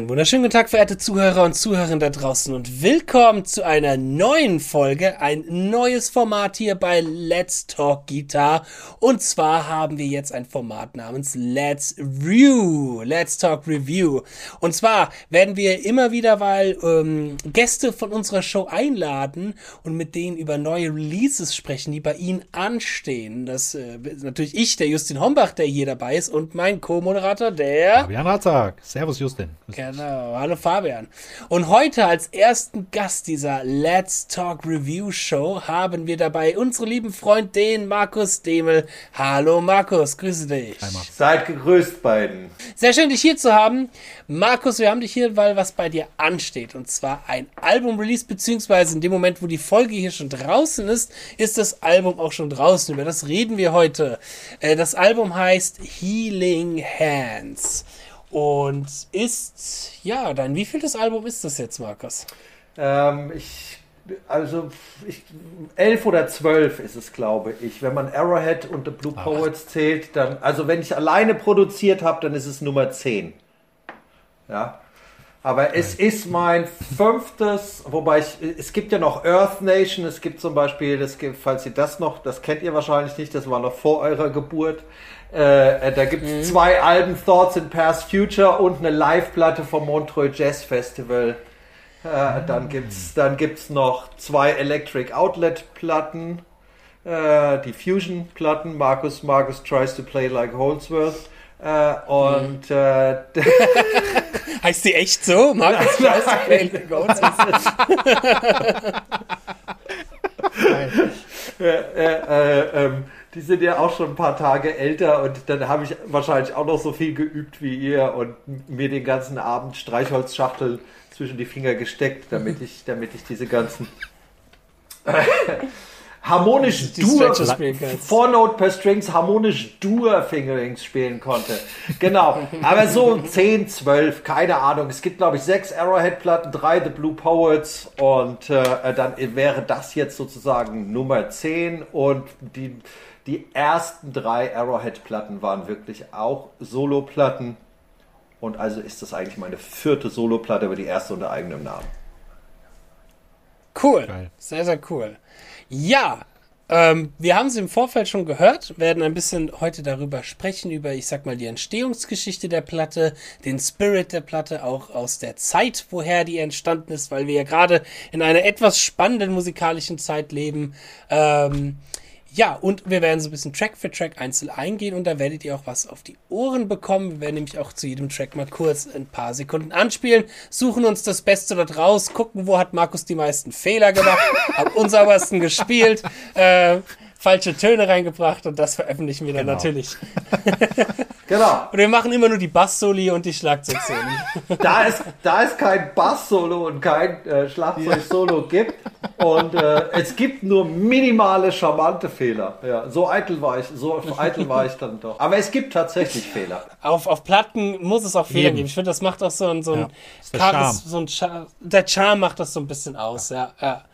Einen wunderschönen guten Tag, verehrte Zuhörer und Zuhörerinnen da draußen und willkommen zu einer neuen Folge, ein neues Format hier bei Let's Talk Guitar. Und zwar haben wir jetzt ein Format namens Let's Review, Let's Talk Review. Und zwar werden wir immer wieder mal ähm, Gäste von unserer Show einladen und mit denen über neue Releases sprechen, die bei ihnen anstehen. Das äh, ist natürlich ich, der Justin Hombach, der hier dabei ist und mein Co-Moderator, der... Fabian Ratzak. Servus, Justin. Genau, hallo Fabian. Und heute als ersten Gast dieser Let's Talk Review Show haben wir dabei unseren lieben Freund, den Markus Demel. Hallo Markus, grüße dich. Markus. Seid gegrüßt beiden. Sehr schön, dich hier zu haben. Markus, wir haben dich hier, weil was bei dir ansteht. Und zwar ein Album-Release, beziehungsweise in dem Moment, wo die Folge hier schon draußen ist, ist das Album auch schon draußen. Über das reden wir heute. Äh, das Album heißt Healing Hands. Und ist, ja, dein wievieltes Album ist das jetzt, Markus? Ähm, ich, also, ich, elf oder zwölf ist es, glaube ich. Wenn man Arrowhead und The Blue Poets Ach. zählt, dann, also wenn ich alleine produziert habe, dann ist es Nummer 10. Ja. Aber es ist mein fünftes, wobei ich, es gibt ja noch Earth Nation, es gibt zum Beispiel, das gibt, falls ihr das noch, das kennt ihr wahrscheinlich nicht, das war noch vor eurer Geburt. Äh, äh da gibt es mhm. zwei Alben, Thoughts in Past Future und eine Live-Platte vom Montreux Jazz Festival. Äh, mhm. Dann gibt's, dann gibt's noch zwei Electric Outlet Platten, äh, die Fusion Platten. Markus Markus tries to play like Holdsworth. Äh, und äh, heißt sie echt so? Markus Scheiße, äh, äh, ähm, die sind ja auch schon ein paar Tage älter und dann habe ich wahrscheinlich auch noch so viel geübt wie ihr und mir den ganzen Abend Streichholzschachteln zwischen die Finger gesteckt, damit ich, damit ich diese ganzen harmonisch Dur, Four-Note per Strings, harmonisch Dur-Fingerings spielen konnte. Genau. Aber so 10, 12, keine Ahnung. Es gibt, glaube ich, sechs Arrowhead-Platten, drei The Blue Poets und äh, dann wäre das jetzt sozusagen Nummer 10 und die, die ersten drei Arrowhead-Platten waren wirklich auch Solo-Platten. Und also ist das eigentlich meine vierte Solo-Platte, aber die erste unter eigenem Namen. Cool. Geil. Sehr, sehr cool. Ja, ähm, wir haben es im Vorfeld schon gehört, werden ein bisschen heute darüber sprechen, über, ich sag mal, die Entstehungsgeschichte der Platte, den Spirit der Platte, auch aus der Zeit, woher die entstanden ist, weil wir ja gerade in einer etwas spannenden musikalischen Zeit leben. Ähm, ja, und wir werden so ein bisschen Track für Track einzeln eingehen und da werdet ihr auch was auf die Ohren bekommen. Wir werden nämlich auch zu jedem Track mal kurz ein paar Sekunden anspielen, suchen uns das Beste dort raus, gucken, wo hat Markus die meisten Fehler gemacht, hab uns saubersten gespielt. Äh, falsche Töne reingebracht und das veröffentlichen wir dann genau. natürlich. genau. Und wir machen immer nur die Bass-Soli und die Schlagzeug-Soli. da, es, da es kein Bass-Solo und kein äh, Schlagzeug-Solo gibt und äh, es gibt nur minimale charmante Fehler. Ja, so eitel war ich, so eitel war ich dann doch. Aber es gibt tatsächlich Fehler. Auf, auf Platten muss es auch Fehler Eben. geben. Ich finde, das macht auch so ein, so ein, ja, Charme. so ein Char der Charme macht das so ein bisschen aus. Ja. ja, ja.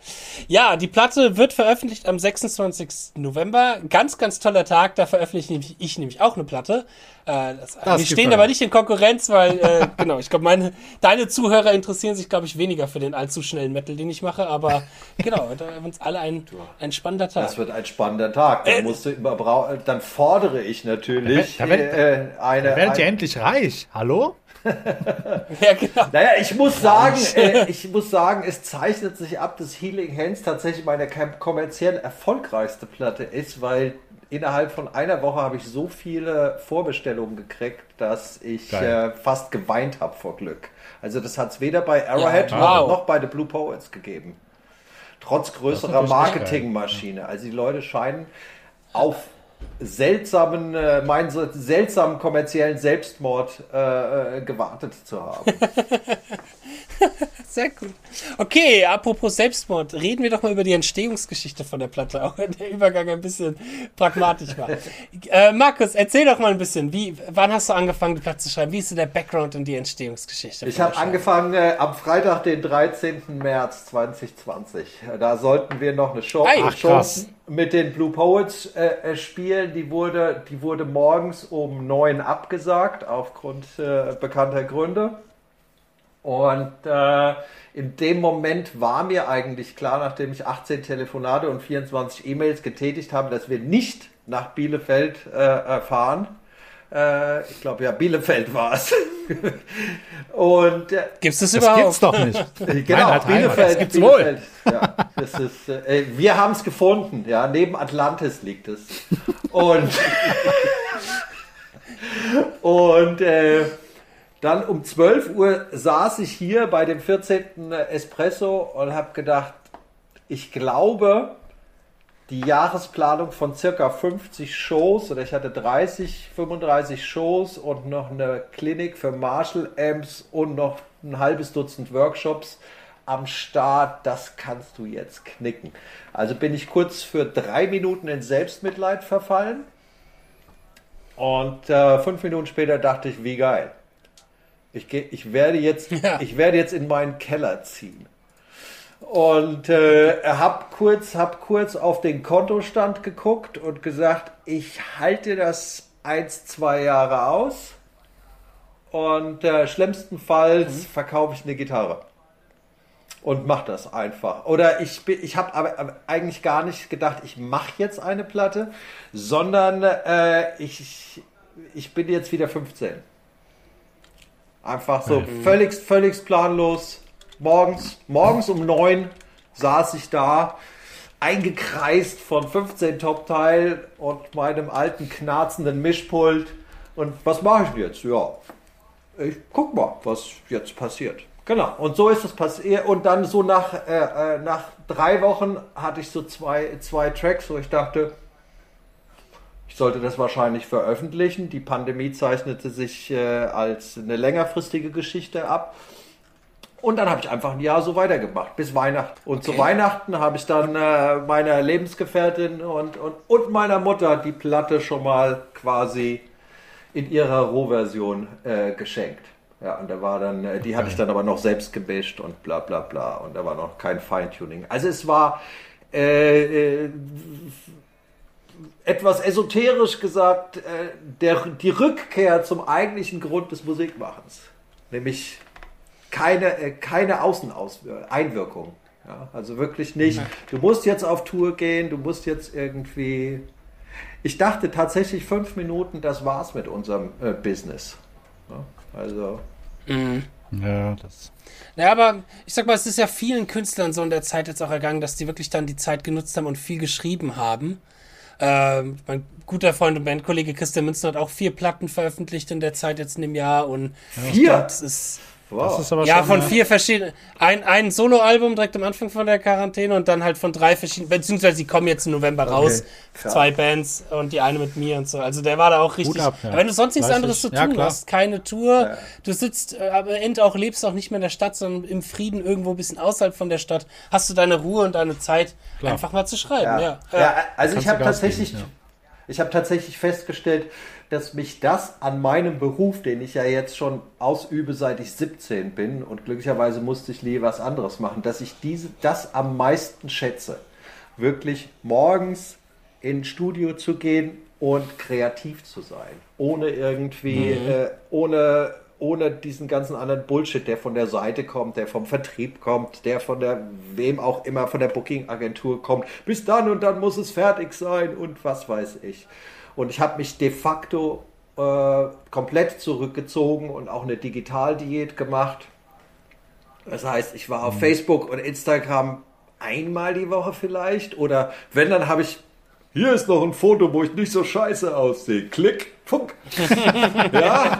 Ja, die Platte wird veröffentlicht am 26. November. Ganz, ganz toller Tag. Da veröffentliche ich, ich nämlich auch eine Platte. Äh, wir stehen aber nicht in Konkurrenz, weil, äh, genau, ich glaube, meine, deine Zuhörer interessieren sich, glaube ich, weniger für den allzu schnellen Metal, den ich mache. Aber genau, da haben uns alle ein, ein spannender Tag. Das wird ein spannender Tag. Dann, äh, musst du immer, dann fordere ich natürlich da, da, äh, eine. Da werdet ihr endlich reich. Hallo? ja, genau. Naja, ich muss sagen, äh, ich muss sagen, es zeichnet sich ab, dass Healing Hands tatsächlich meine kommerziell erfolgreichste Platte ist, weil innerhalb von einer Woche habe ich so viele Vorbestellungen gekriegt, dass ich äh, fast geweint habe vor Glück. Also das hat es weder bei Arrowhead ja, wow. noch, noch bei The Blue Poets gegeben. Trotz größerer Marketingmaschine. Also die Leute scheinen auf seltsamen, äh, meinen seltsamen kommerziellen Selbstmord äh, äh gewartet zu haben. Sehr gut. Okay, apropos Selbstmord, reden wir doch mal über die Entstehungsgeschichte von der Platte, auch wenn der Übergang ein bisschen pragmatisch war. äh, Markus, erzähl doch mal ein bisschen, wie, wann hast du angefangen, die Platte zu schreiben? Wie ist so der Background und die Entstehungsgeschichte? Ich habe angefangen äh, am Freitag, den 13. März 2020. Da sollten wir noch eine Show, Ach, Show mit den Blue Poets äh, äh, spielen. Die wurde, die wurde morgens um neun abgesagt aufgrund äh, bekannter Gründe. Und äh, in dem Moment war mir eigentlich klar, nachdem ich 18 Telefonate und 24 E-Mails getätigt habe, dass wir nicht nach Bielefeld äh, fahren. Äh, ich glaube ja, Bielefeld war es. und äh, gibt's das, das überhaupt? Gibt's doch nicht. genau, Nein, Bielefeld. Das gibt's Bielefeld. wohl. Ja, das ist, äh, wir haben es gefunden. Ja, neben Atlantis liegt es. Und und äh, dann um 12 Uhr saß ich hier bei dem 14. Espresso und habe gedacht, ich glaube, die Jahresplanung von circa 50 Shows oder ich hatte 30, 35 Shows und noch eine Klinik für Marshall Amps und noch ein halbes Dutzend Workshops am Start, das kannst du jetzt knicken. Also bin ich kurz für drei Minuten in Selbstmitleid verfallen und äh, fünf Minuten später dachte ich, wie geil. Ich, geh, ich, werde jetzt, ja. ich werde jetzt in meinen Keller ziehen. Und äh, habe kurz, hab kurz auf den Kontostand geguckt und gesagt, ich halte das eins, zwei Jahre aus. Und äh, schlimmstenfalls mhm. verkaufe ich eine Gitarre. Und mache das einfach. Oder ich, ich habe aber eigentlich gar nicht gedacht, ich mache jetzt eine Platte, sondern äh, ich, ich bin jetzt wieder 15. Einfach so mhm. völlig, völlig planlos morgens, morgens um neun saß ich da, eingekreist von 15 Top-Teil und meinem alten knarzenden Mischpult. Und was mache ich jetzt? Ja, ich guck mal, was jetzt passiert. Genau, und so ist es passiert. Und dann so nach, äh, äh, nach drei Wochen hatte ich so zwei, zwei Tracks, wo ich dachte, ich sollte das wahrscheinlich veröffentlichen. Die Pandemie zeichnete sich äh, als eine längerfristige Geschichte ab. Und dann habe ich einfach ein Jahr so weitergemacht, bis Weihnachten. Und okay. zu Weihnachten habe ich dann äh, meiner Lebensgefährtin und, und, und meiner Mutter die Platte schon mal quasi in ihrer Rohversion äh, geschenkt. Ja, und da war dann, äh, die hatte ich dann aber noch selbst gebischt und bla bla bla. Und da war noch kein Feintuning. Also es war äh, äh, etwas esoterisch gesagt, äh, der, die Rückkehr zum eigentlichen Grund des Musikmachens. Nämlich keine, äh, keine Außeneinwirkung. Ja, also wirklich nicht, du musst jetzt auf Tour gehen, du musst jetzt irgendwie. Ich dachte tatsächlich fünf Minuten, das war's mit unserem äh, Business. Ja, also. Mhm. Ja, das. Naja, aber ich sag mal, es ist ja vielen Künstlern so in der Zeit jetzt auch ergangen, dass die wirklich dann die Zeit genutzt haben und viel geschrieben haben. Ähm, mein guter Freund und Bandkollege Christian Münster hat auch vier Platten veröffentlicht in der Zeit jetzt in dem Jahr und vier. Das ist Wow. ja, von vier verschiedenen. Ein, ein Soloalbum direkt am Anfang von der Quarantäne und dann halt von drei verschiedenen. Beziehungsweise die kommen jetzt im November okay, raus. Klar. Zwei Bands und die eine mit mir und so. Also der war da auch richtig. Ab, ja. Aber wenn du sonst nichts anderes zu tun ja, hast, keine Tour, ja. du sitzt, äh, aber end auch lebst auch nicht mehr in der Stadt, sondern im Frieden irgendwo ein bisschen außerhalb von der Stadt, hast du deine Ruhe und deine Zeit, klar. einfach mal zu schreiben. Ja, ja. also Kannst ich habe tatsächlich. Geben, ich habe tatsächlich festgestellt, dass mich das an meinem Beruf, den ich ja jetzt schon ausübe, seit ich 17 bin und glücklicherweise musste ich nie was anderes machen, dass ich diese, das am meisten schätze. Wirklich morgens ins Studio zu gehen und kreativ zu sein. Ohne irgendwie, mhm. äh, ohne ohne diesen ganzen anderen Bullshit, der von der Seite kommt, der vom Vertrieb kommt, der von der wem auch immer von der Booking-Agentur kommt. Bis dann und dann muss es fertig sein und was weiß ich. Und ich habe mich de facto äh, komplett zurückgezogen und auch eine Digitaldiät gemacht. Das heißt, ich war auf mhm. Facebook und Instagram einmal die Woche vielleicht oder wenn, dann habe ich hier ist noch ein Foto, wo ich nicht so scheiße aussehe. Klick, funk. ja.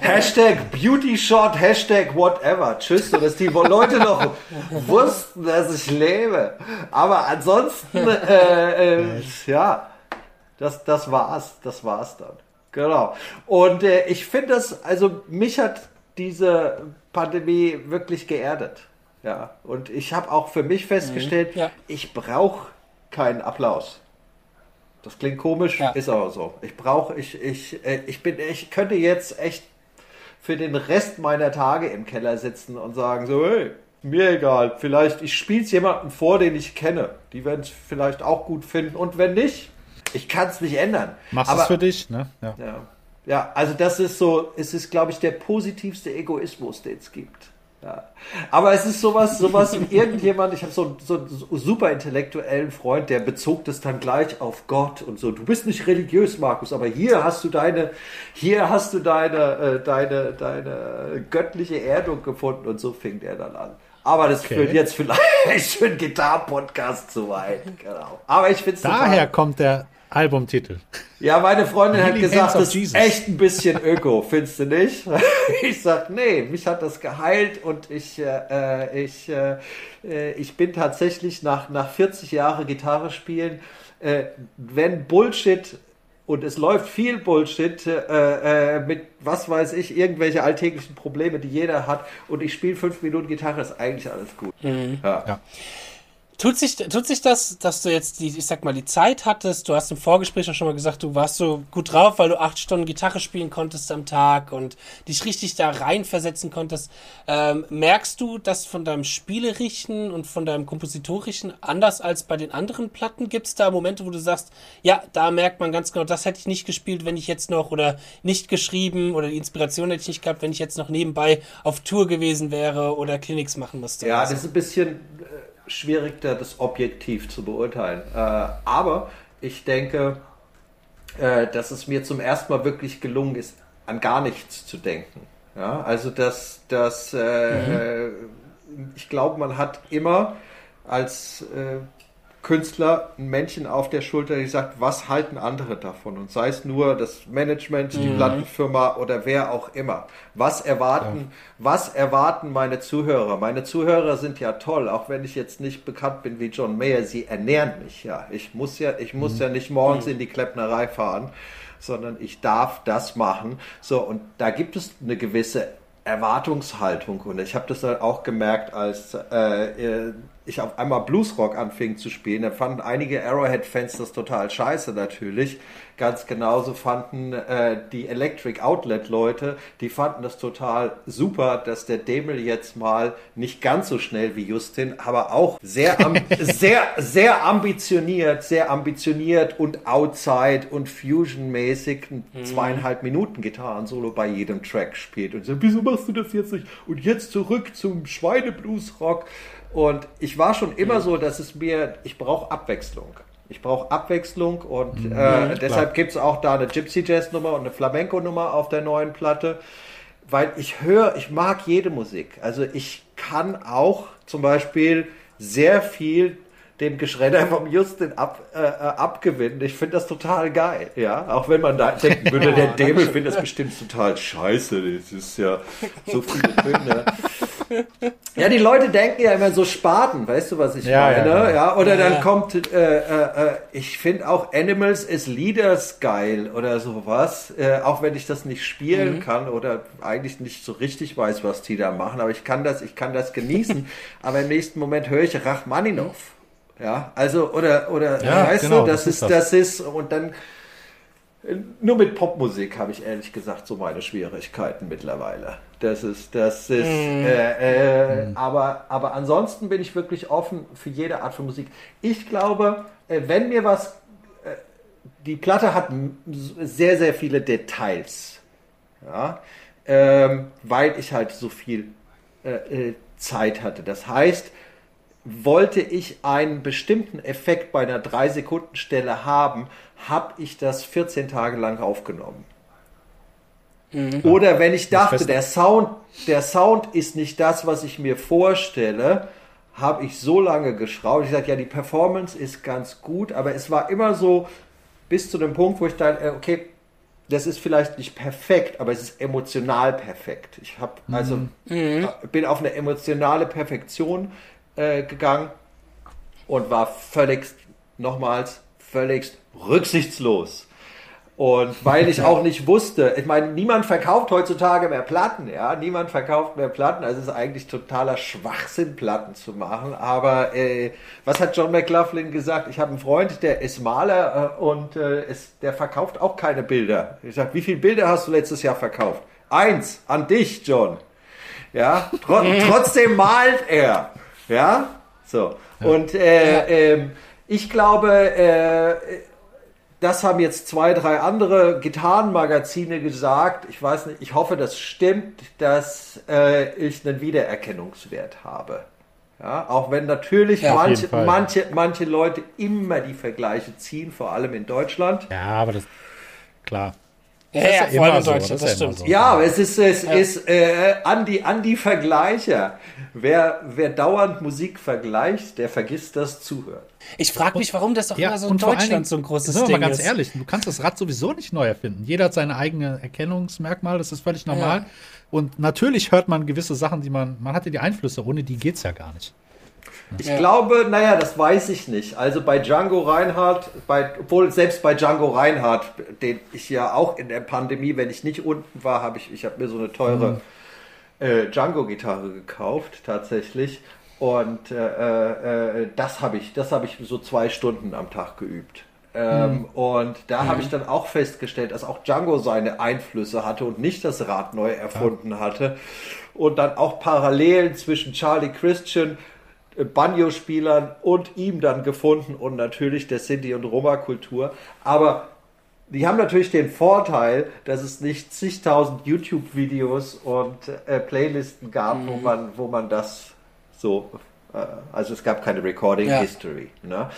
Hashtag Beauty Shot, Hashtag whatever. Tschüss, so dass die Leute noch wussten, dass ich lebe. Aber ansonsten, äh, äh, ja, das, das war's. Das war's dann. Genau. Und äh, ich finde das, also mich hat diese Pandemie wirklich geerdet. Ja. Und ich habe auch für mich festgestellt, mhm, ja. ich brauche keinen Applaus. Das klingt komisch, ja. ist aber so. Ich brauche, ich, ich, äh, ich bin, ich könnte jetzt echt für den Rest meiner Tage im Keller sitzen und sagen so, hey, mir egal, vielleicht, ich spiele es jemandem vor, den ich kenne. Die werden es vielleicht auch gut finden und wenn nicht, ich kann es nicht ändern. Machst es für dich, ne? Ja. ja. Ja, also das ist so, es ist, glaube ich, der positivste Egoismus, den es gibt. Ja. Aber es ist sowas, sowas wie irgendjemand, ich habe so, so einen super intellektuellen Freund, der bezog das dann gleich auf Gott und so. Du bist nicht religiös, Markus, aber hier hast du deine, hier hast du deine, äh, deine, deine göttliche Erdung gefunden und so fing der dann an. Aber das okay. führt jetzt vielleicht für einen Gitarre-Podcast zu weit. Genau. Aber ich finde es Daher kommt der Albumtitel. Ja, meine Freundin hat gesagt, das ist echt ein bisschen öko, findest du nicht? Ich sag, nee, mich hat das geheilt und ich, äh, ich, äh, ich bin tatsächlich nach, nach 40 Jahren Gitarre spielen, äh, wenn Bullshit und es läuft viel Bullshit äh, äh, mit, was weiß ich, irgendwelche alltäglichen Probleme, die jeder hat und ich spiele fünf Minuten Gitarre, ist eigentlich alles gut. Mhm. Ja. ja. Tut sich, tut sich das, dass du jetzt die, ich sag mal, die Zeit hattest? Du hast im Vorgespräch auch schon mal gesagt, du warst so gut drauf, weil du acht Stunden Gitarre spielen konntest am Tag und dich richtig da reinversetzen konntest. Ähm, merkst du das von deinem Spielerischen und von deinem Kompositorischen anders als bei den anderen Platten? Gibt es da Momente, wo du sagst, ja, da merkt man ganz genau, das hätte ich nicht gespielt, wenn ich jetzt noch oder nicht geschrieben oder die Inspiration hätte ich nicht gehabt, wenn ich jetzt noch nebenbei auf Tour gewesen wäre oder Clinics machen müsste? Ja, das ist ein bisschen äh, schwierig, das objektiv zu beurteilen. Äh, aber ich denke, äh, dass es mir zum ersten Mal wirklich gelungen ist, an gar nichts zu denken. Ja, also dass, dass äh, mhm. ich glaube, man hat immer als äh, Künstler ein Männchen auf der Schulter, die sagt, was halten andere davon? Und sei es nur das Management, die mhm. Plattenfirma oder wer auch immer. Was erwarten, ja. was erwarten meine Zuhörer? Meine Zuhörer sind ja toll, auch wenn ich jetzt nicht bekannt bin wie John Mayer, sie ernähren mich ja. Ich muss ja, ich muss mhm. ja nicht morgens mhm. in die Kleppnerei fahren, sondern ich darf das machen. So, und da gibt es eine gewisse Erwartungshaltung und ich habe das dann auch gemerkt, als äh, äh ich auf einmal Bluesrock anfing zu spielen, dann fanden einige Arrowhead-Fans das total scheiße natürlich. Ganz genauso fanden äh, die Electric Outlet-Leute, die fanden das total super, dass der Demel jetzt mal nicht ganz so schnell wie Justin, aber auch sehr, sehr, sehr ambitioniert, sehr ambitioniert und Outside und Fusion-mäßig mhm. zweieinhalb Minuten Gitarren-Solo bei jedem Track spielt. Und so, wieso machst du das jetzt nicht? Und jetzt zurück zum Schweinebluesrock. Und ich war schon immer so, dass es mir, ich brauche Abwechslung. Ich brauche Abwechslung und mhm, äh, deshalb gibt es auch da eine Gypsy Jazz Nummer und eine Flamenco Nummer auf der neuen Platte, weil ich höre, ich mag jede Musik. Also ich kann auch zum Beispiel sehr viel dem Geschredder vom Justin ab, äh, äh, abgewinnen. Ich finde das total geil, ja. Auch wenn man da denken würde, der Dämon findet das bestimmt total scheiße. Das ist ja so viele Töne. Ja, die Leute denken ja immer so Spaten, weißt du, was ich ja, meine? Ja, ja. Oder dann kommt, äh, äh, äh, ich finde auch Animals as Leaders geil oder sowas. Äh, auch wenn ich das nicht spielen mhm. kann oder eigentlich nicht so richtig weiß, was die da machen. Aber ich kann das, ich kann das genießen. aber im nächsten Moment höre ich Rachmaninov. Ja, also, oder, oder, ja, weißt genau, du, das, das ist, das ist, und dann, nur mit Popmusik habe ich ehrlich gesagt so meine Schwierigkeiten mittlerweile. Das ist, das ist, mm. äh, äh, mm. aber, aber ansonsten bin ich wirklich offen für jede Art von Musik. Ich glaube, äh, wenn mir was, äh, die Platte hat sehr, sehr viele Details, ja, ähm, weil ich halt so viel äh, Zeit hatte. Das heißt, wollte ich einen bestimmten Effekt bei einer 3-Sekunden-Stelle haben, habe ich das 14 Tage lang aufgenommen. Mhm. Oder wenn ich dachte, der Sound, der Sound ist nicht das, was ich mir vorstelle, habe ich so lange geschraubt. Ich sagte, ja, die Performance ist ganz gut, aber es war immer so bis zu dem Punkt, wo ich dann, äh, okay, das ist vielleicht nicht perfekt, aber es ist emotional perfekt. Ich habe also mhm. mhm. bin auf eine emotionale Perfektion äh, gegangen und war völligst, nochmals, völligst rücksichtslos. Und weil ich auch nicht wusste, ich meine, niemand verkauft heutzutage mehr Platten, ja, niemand verkauft mehr Platten, also es ist eigentlich totaler Schwachsinn, Platten zu machen. Aber äh, was hat John McLaughlin gesagt? Ich habe einen Freund, der ist Maler äh, und äh, ist, der verkauft auch keine Bilder. Ich sage, wie viele Bilder hast du letztes Jahr verkauft? Eins, an dich, John. Ja, tr trotzdem malt er. Ja, so. Ja. Und äh, äh, ich glaube, äh, das haben jetzt zwei, drei andere Gitarrenmagazine gesagt. Ich weiß nicht, ich hoffe, das stimmt, dass äh, ich einen Wiedererkennungswert habe. Ja, auch wenn natürlich Ja, manche, Fall. manche, manche Leute immer die Vergleiche ziehen, vor allem in Deutschland. Ja, aber das, klar. Ja, Das ist ja, ja vor allem immer in so, Deutschland, das stimmt. so. Ja, aber es ist, es ist äh, an, die, an die Vergleicher. Wer, wer dauernd Musik vergleicht, der vergisst das Zuhören. Ich frage mich, warum das doch immer so in allen Dingen, Deutschland so ein großes sind wir Ding mal ganz ist. ehrlich, du kannst das Rad sowieso nicht neu erfinden. Jeder hat seine eigene Erkennungsmerkmal, das ist völlig normal. Ja. Und natürlich hört man gewisse Sachen, die man, man hatte die Einflüsse, ohne die geht's ja gar nicht. Ich Ja. glaube, naja, das weiß ich nicht. Also bei Django Reinhardt, bei, obwohl selbst bei Django Reinhardt, den ich ja auch in der Pandemie, wenn ich nicht unten war, habe ich, ich habe mir so eine teure äh, Django-Gitarre gekauft, tatsächlich. Und äh, äh, das habe ich, das habe ich so zwei Stunden am Tag geübt. Ähm, Und da habe ich dann auch festgestellt, dass auch Django seine Einflüsse hatte und nicht das Rad neu erfunden hatte. Und dann auch Parallelen zwischen Charlie Christian, äh, Banjo-Spielern und ihm dann gefunden und natürlich der Sinti- und Roma-Kultur. Aber die haben natürlich den Vorteil, dass es nicht zigtausend YouTube-Videos und äh, Playlisten gab, wo, man, wo man das so, äh, also es gab keine Recording Ja. History. Ne?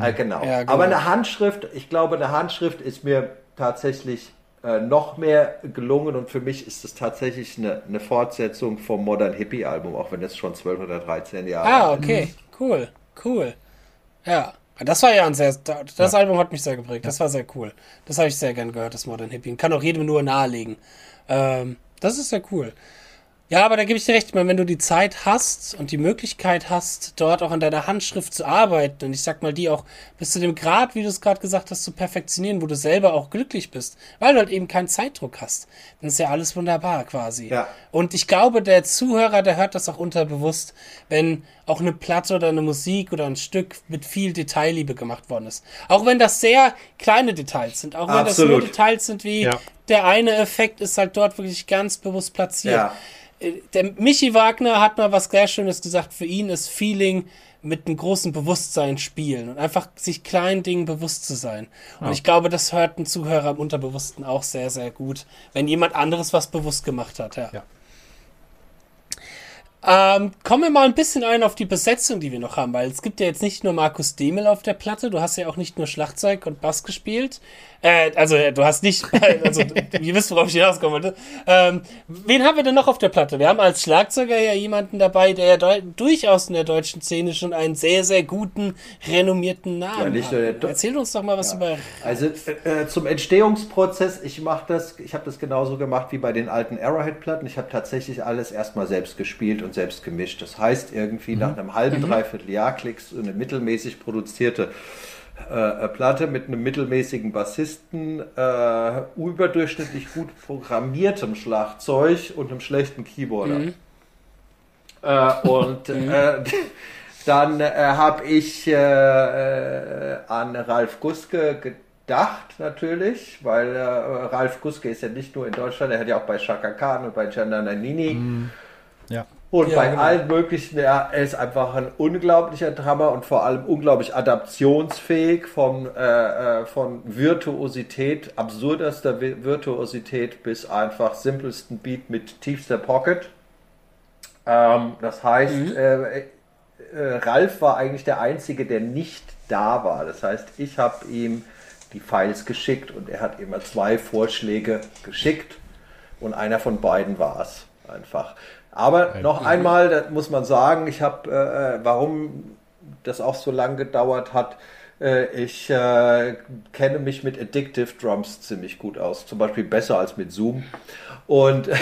Äh, genau. Ja, genau. Aber eine Handschrift, ich glaube, eine Handschrift ist mir tatsächlich äh, noch mehr gelungen und für mich ist es tatsächlich eine, eine Fortsetzung vom Modern Hippie Album, auch wenn das schon 12 oder 13 Jahre Ah, alt ist. okay. Cool. Cool. Ja. Das war ja ein sehr. Das Album hat mich sehr geprägt. Das war sehr cool. Das habe ich sehr gern gehört, das Modern Hippie. Kann auch jedem nur nahelegen. Ähm, das ist sehr cool. Ja, aber da gebe ich dir recht, ich meine, wenn du die Zeit hast und die Möglichkeit hast, dort auch an deiner Handschrift zu arbeiten und ich sag mal, die auch bis zu dem Grad, wie du es gerade gesagt hast, zu perfektionieren, wo du selber auch glücklich bist, weil du halt eben keinen Zeitdruck hast, dann ist ja alles wunderbar quasi. Ja. Und ich glaube, der Zuhörer, der hört das auch unterbewusst, wenn auch eine Platte oder eine Musik oder ein Stück mit viel Detailliebe gemacht worden ist. Auch wenn das sehr kleine Details sind, auch wenn das nur. Details sind wie Ja. der eine Effekt ist halt dort wirklich ganz bewusst platziert. Ja. Der Michi Wagner hat mal was sehr Schönes gesagt. Für ihn ist Feeling mit einem großen Bewusstsein spielen und einfach sich kleinen Dingen bewusst zu sein. Und ich glaube, das hört ein Zuhörer im Unterbewussten auch sehr, sehr gut, wenn jemand anderes was bewusst gemacht hat. Ja. Ja. Ähm, kommen wir mal ein bisschen ein auf die Besetzung, die wir noch haben, weil es gibt ja jetzt nicht nur Markus Demel auf der Platte, du hast ja auch nicht nur Schlagzeug und Bass gespielt. Äh, also äh, du hast nicht, also ihr wisst, worauf ich hinauskomme. wollte. Ähm, wen haben wir denn noch auf der Platte? Wir haben als Schlagzeuger ja jemanden dabei, der ja durchaus in der deutschen Szene schon einen sehr, sehr guten, renommierten Namen Ja, hat. Erzähl uns doch mal was über Also äh, äh, zum Entstehungsprozess, ich mache das, ich habe das genauso gemacht wie bei den alten Arrowhead-Platten. Ich habe tatsächlich alles erstmal selbst gespielt und selbst gemischt. Das heißt, irgendwie nach einem halben, dreiviertel Jahr klickst du eine mittelmäßig produzierte äh, äh, Platte mit einem mittelmäßigen Bassisten, äh, überdurchschnittlich gut programmiertem Schlagzeug und einem schlechten Keyboarder. Äh, und äh, dann äh, habe ich äh, äh, an Ralf Guske gedacht, natürlich, weil äh, Ralf Guske ist ja nicht nur in Deutschland, er hat ja auch bei Shaka Khan und bei Gianna Nannini Ja. Und Ja, bei genau. allen möglichen, ja, er ist einfach ein unglaublicher Drummer und vor allem unglaublich adaptionsfähig von, äh, äh, von Virtuosität, absurderster Vi- Virtuosität bis einfach simpelsten Beat mit tiefster Pocket. Ähm, das heißt, äh, äh, Ralf war eigentlich der Einzige, der nicht da war. Das heißt, ich habe ihm die Files geschickt und er hat immer zwei Vorschläge geschickt und einer von beiden war es einfach. Aber noch einmal, das muss man sagen, ich habe, äh, warum das auch so lange gedauert hat, äh, ich äh, kenne mich mit Addictive Drums ziemlich gut aus. Zum Beispiel besser als mit Zoom. Und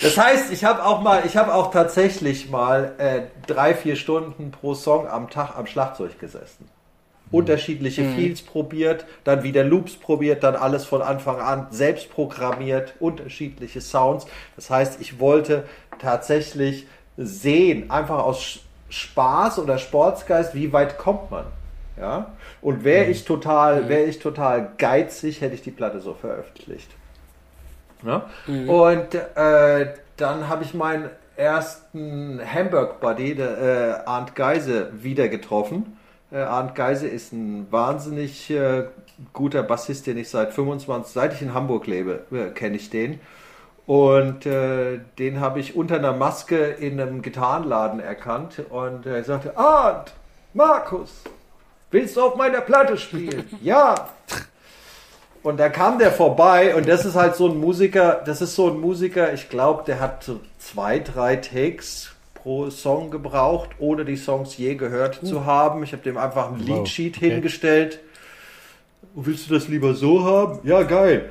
das heißt, ich habe auch mal, ich habe auch tatsächlich mal äh, drei, vier Stunden pro Song am Tag am Schlagzeug gesessen. Unterschiedliche Feels probiert, dann wieder Loops probiert, dann alles von Anfang an selbst programmiert, unterschiedliche Sounds. Das heißt, ich wollte tatsächlich sehen, einfach aus Spaß oder Sportsgeist, wie weit kommt man. Ja? Und wäre ich total, wäre ich total geizig, hätte ich die Platte so veröffentlicht. Ne? Und äh, dann habe ich meinen ersten Hamburg Buddy, der äh, Arndt Geise, wieder getroffen. Äh, Arndt Geise ist ein wahnsinnig äh, guter Bassist, den ich seit 25, seit ich in Hamburg lebe, äh, kenne ich den. Und äh, den habe ich unter einer Maske in einem Gitarrenladen erkannt. Und er sagte, Arndt, Markus, willst du auf meiner Platte spielen? ja. Und da kam der vorbei und das ist halt so ein Musiker, das ist so ein Musiker, ich glaube, der hat so zwei, drei Takes pro Song gebraucht, ohne die Songs je gehört zu haben. Ich habe dem einfach ein Wow, Leadsheet okay. hingestellt. Willst du das lieber so haben? Ja, geil.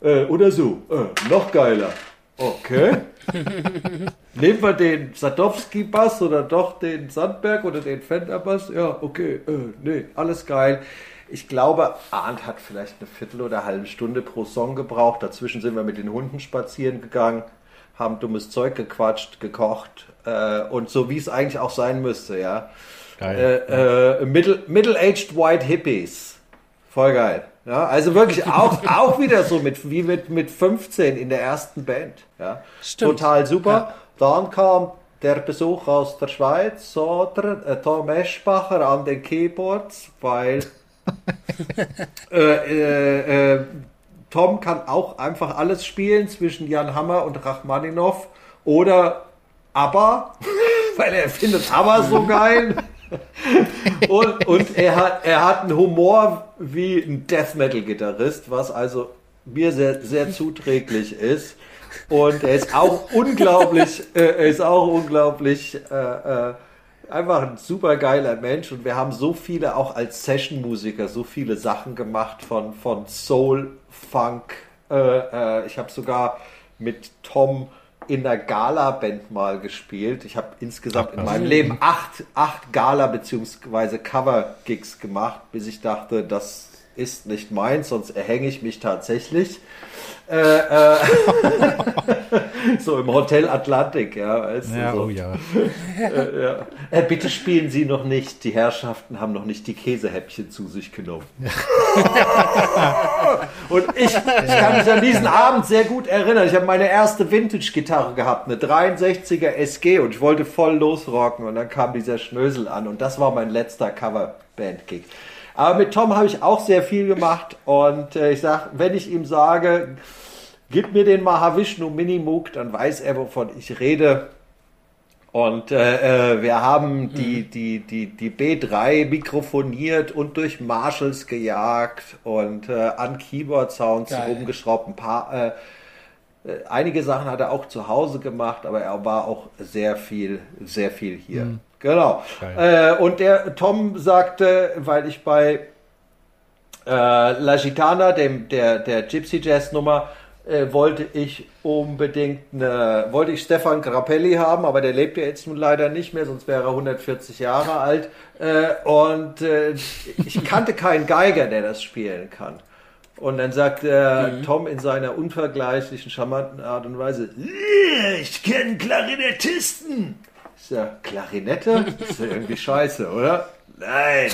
Äh, oder so. Äh, noch geiler. Okay. Nehmen wir den Sadowski-Bass oder doch den Sandberg oder den Fender-Bass? Ja, okay. Äh, nee, alles geil. Ich glaube, Arndt hat vielleicht eine Viertel oder eine halbe Stunde pro Song gebraucht. Dazwischen sind wir mit den Hunden spazieren gegangen, haben dummes Zeug gequatscht, gekocht äh, und so wie es eigentlich auch sein müsste, ja. Geil. Äh, äh, middle- Middle-aged White Hippies. Voll geil. Ja, also wirklich auch, auch wieder so mit, wie mit, mit 15 in der ersten Band. Ja. Stimmt. Total super. Dann kam der Besuch aus der Schweiz, oder? Äh, Tom Eschbacher an den Keyboards, weil äh, äh, äh, Tom kann auch einfach alles spielen zwischen Jan Hammer und Rachmaninov oder ABBA, weil er findet ABBA so geil. und und er, hat, er hat einen Humor wie ein Death Metal Gitarrist, was also mir sehr, sehr zuträglich ist. Und er ist auch unglaublich, äh, er ist auch unglaublich, äh, äh, einfach ein super geiler Mensch. Und wir haben so viele, auch als Session-Musiker, so viele Sachen gemacht von, von Soul, Funk. Äh, äh, ich habe sogar mit Tom in der Gala-Band mal gespielt. Ich habe insgesamt Ach, in meinem Leben acht, acht Gala- bzw. Cover-Gigs gemacht, bis ich dachte, das ist nicht meins, sonst erhänge ich mich tatsächlich. Äh, äh, so im Hotel Atlantik, ja. Weißt du, Ja, so. oh ja. Äh, ja. Äh, bitte spielen Sie noch nicht. Die Herrschaften haben noch nicht die Käsehäppchen zu sich genommen. Und ich, ich kann mich an diesen Abend sehr gut erinnern. Ich habe meine erste Vintage-Gitarre gehabt, eine 63er SG und ich wollte voll losrocken und dann kam dieser Schnösel an und das war mein letzter Coverband-Gig. Aber mit Tom habe ich auch sehr viel gemacht und äh, ich sag, wenn ich ihm sage, gib mir den Mahavishnu Minimoog, dann weiß er, wovon ich rede. Und äh, äh, wir haben die, die, die, die B3 mikrofoniert und durch Marshalls gejagt und äh, an Keyboard-Sounds rumgeschraubt. Ein paar, äh, äh, einige Sachen hat er auch zu Hause gemacht, aber er war auch sehr viel, sehr viel hier. Genau. Äh, und der Tom sagte, weil ich bei äh, La Gitana, dem, der, der Gypsy Jazz Nummer, äh, wollte ich unbedingt eine, wollte ich Stefan Grappelli haben, aber der lebt ja jetzt nun leider nicht mehr, sonst wäre er 140 Jahre alt. Äh, und äh, ich kannte keinen Geiger, der das spielen kann. Und dann sagt äh, Tom in seiner unvergleichlichen, charmanten Art und Weise, "Yeah, ich kenne Klarinettisten. Sag, Klarinette? Das ist ja irgendwie scheiße, oder? Nein.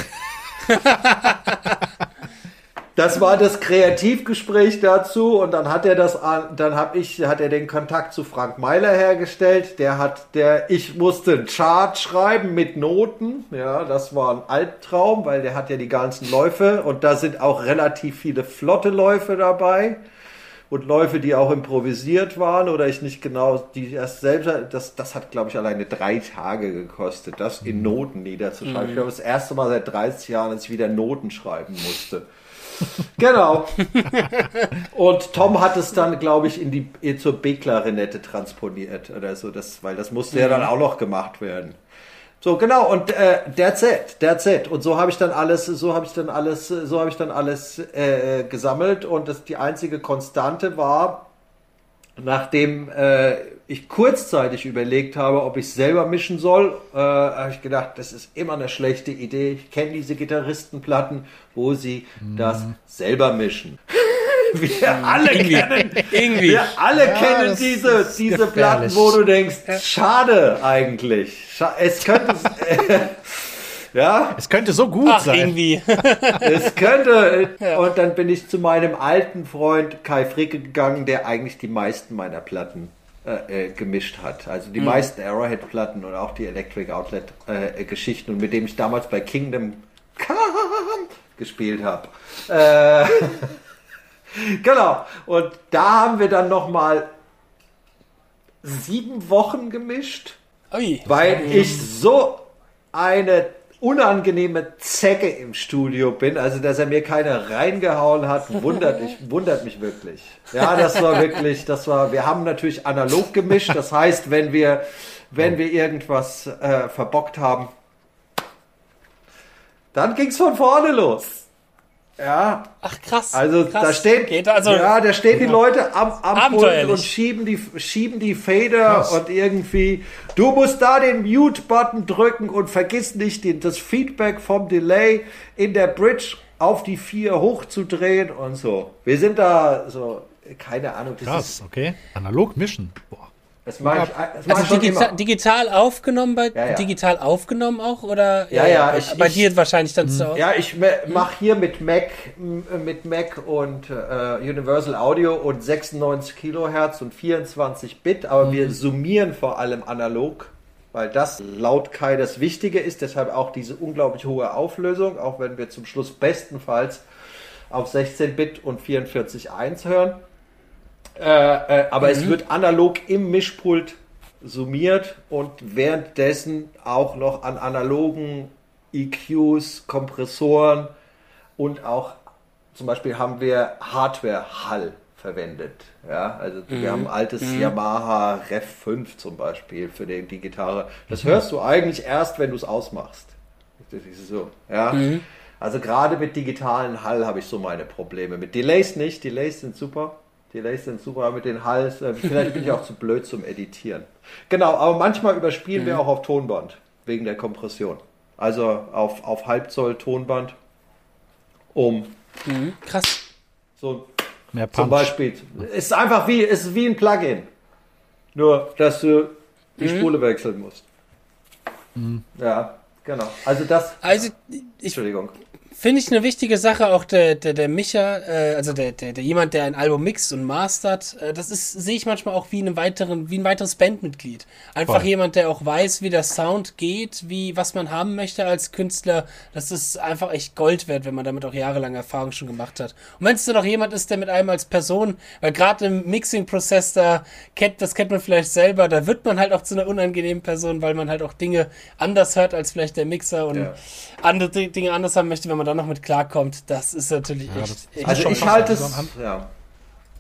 Das war das Kreativgespräch dazu und dann hat er das an, dann habe ich, hat er den Kontakt zu Frank Meiler hergestellt. Der hat, der, ich musste einen Chart schreiben mit Noten. Ja, das war ein Albtraum, weil der hat ja die ganzen Läufe und da sind auch relativ viele flotte Läufe dabei und Läufe, die auch improvisiert waren oder ich nicht genau, die erst selbst, das, das hat glaube ich alleine drei Tage gekostet, das in Noten niederzuschreiben. Ich glaube, das erste Mal seit 30 Jahren, dass ich wieder Noten schreiben musste. Genau. Und Tom hat es dann, glaube ich, in die zur B-Klarinette transponiert oder so, das, weil das musste ja dann auch noch gemacht werden. So genau und äh, that's it, that's it. Und so habe ich dann alles, so habe ich dann alles, so habe ich dann alles äh, gesammelt und das die einzige Konstante war, nachdem äh, ich kurzzeitig überlegt habe, ob ich selber mischen soll, äh, habe ich gedacht, das ist immer eine schlechte Idee. Ich kenne diese Gitarristenplatten, wo sie das selber mischen. Wir alle kennen, Irgendwie. wir alle Ja, kennen diese, diese gefährlich. Platten, wo du denkst, schade eigentlich. Es könnte, ja, Es könnte so gut Ach, sein. irgendwie. es könnte. Und dann bin ich zu meinem alten Freund Kai Fricke gegangen, der eigentlich die meisten meiner Platten äh, äh, gemischt hat. Also die Mhm. meisten Arrowhead-Platten und auch die Electric Outlet-Geschichten und mit dem ich damals bei Kingdom Come gespielt habe. Äh, genau. Und da haben wir dann noch mal sieben Wochen gemischt Ui. weil ich so eine unangenehme Zecke im Studio bin, also dass er mir keine reingehauen hat, wundert mich, wundert mich wirklich. Ja, das war wirklich, das war, wir haben natürlich analog gemischt, das heißt, wenn wir, wenn wir irgendwas äh, verbockt haben, dann ging's von vorne los. Ja, Ach krass. also krass. da stehen, Geht also, ja, da stehen die Leute am, am Pult und schieben die, schieben die Fader Krass. und irgendwie, du musst da den Mute-Button drücken und vergiss nicht, den, das Feedback vom Delay in der Bridge auf die 4 hochzudrehen und so. Wir sind da so, keine Ahnung, das Krass, ist, okay. Analog mischen. Boah. Das mache ich, das mach ich also schon digita immer. digital aufgenommen bei Ja, ja. digital aufgenommen auch oder Ja, ja, bei, ich- bei ich- dir wahrscheinlich dann zu Hause. Ja, ich mache hier mit Mac, mit Mac und äh, Universal Audio und 96 Kilohertz und 24 Bit, aber wir summieren vor allem analog, weil das laut Kai das Wichtige ist, deshalb auch diese unglaublich hohe Auflösung, auch wenn wir zum Schluss bestenfalls auf 16 Bit und 44.1 hören. Äh, äh, aber es wird analog im Mischpult summiert und währenddessen auch noch an analogen EQs, Kompressoren und auch zum Beispiel haben wir Hardware-Hall verwendet. Ja, also wir haben ein altes Yamaha Rev 5 zum Beispiel für die, die Gitarre. Das hörst du eigentlich erst, wenn du es ausmachst. Das ist so, ja. Also gerade mit digitalen Hall habe ich so meine Probleme. Mit Delays nicht. Delays sind super. Delays sind super, mit den Halls, äh, vielleicht bin ich auch zu blöd zum Editieren. Genau, aber manchmal überspielen wir auch auf Tonband, wegen der Kompression. Also auf, auf Halbzoll Tonband, um Mhm, krass. so Mehr zum Punch. Beispiel. Ist einfach wie, ist wie ein Plugin. Nur, dass du die Mhm. Spule wechseln musst. Ja, genau. Also das. Also ich Entschuldigung. Finde ich eine wichtige Sache, auch der, der, der Micha, äh, also der, der, der jemand, der ein Album mixt und mastert, äh, das ist, sehe ich manchmal auch wie, einen weiteren, wie ein weiteres Bandmitglied. Einfach Voll. jemand, der auch weiß, wie der Sound geht, wie, was man haben möchte als Künstler. Das ist einfach echt Gold wert, wenn man damit auch jahrelang Erfahrung schon gemacht hat. Und wenn es dann auch jemand ist, der mit einem als Person, weil gerade im Mixing-Prozess da, kennt, das kennt man vielleicht selber, da wird man halt auch zu einer unangenehmen Person, weil man halt auch Dinge anders hört als vielleicht der Mixer und Ja. andere Di- Dinge anders haben möchte, wenn man da noch mit klarkommt. Das ist natürlich Ja, echt, das- echt Also ich halte es, ja.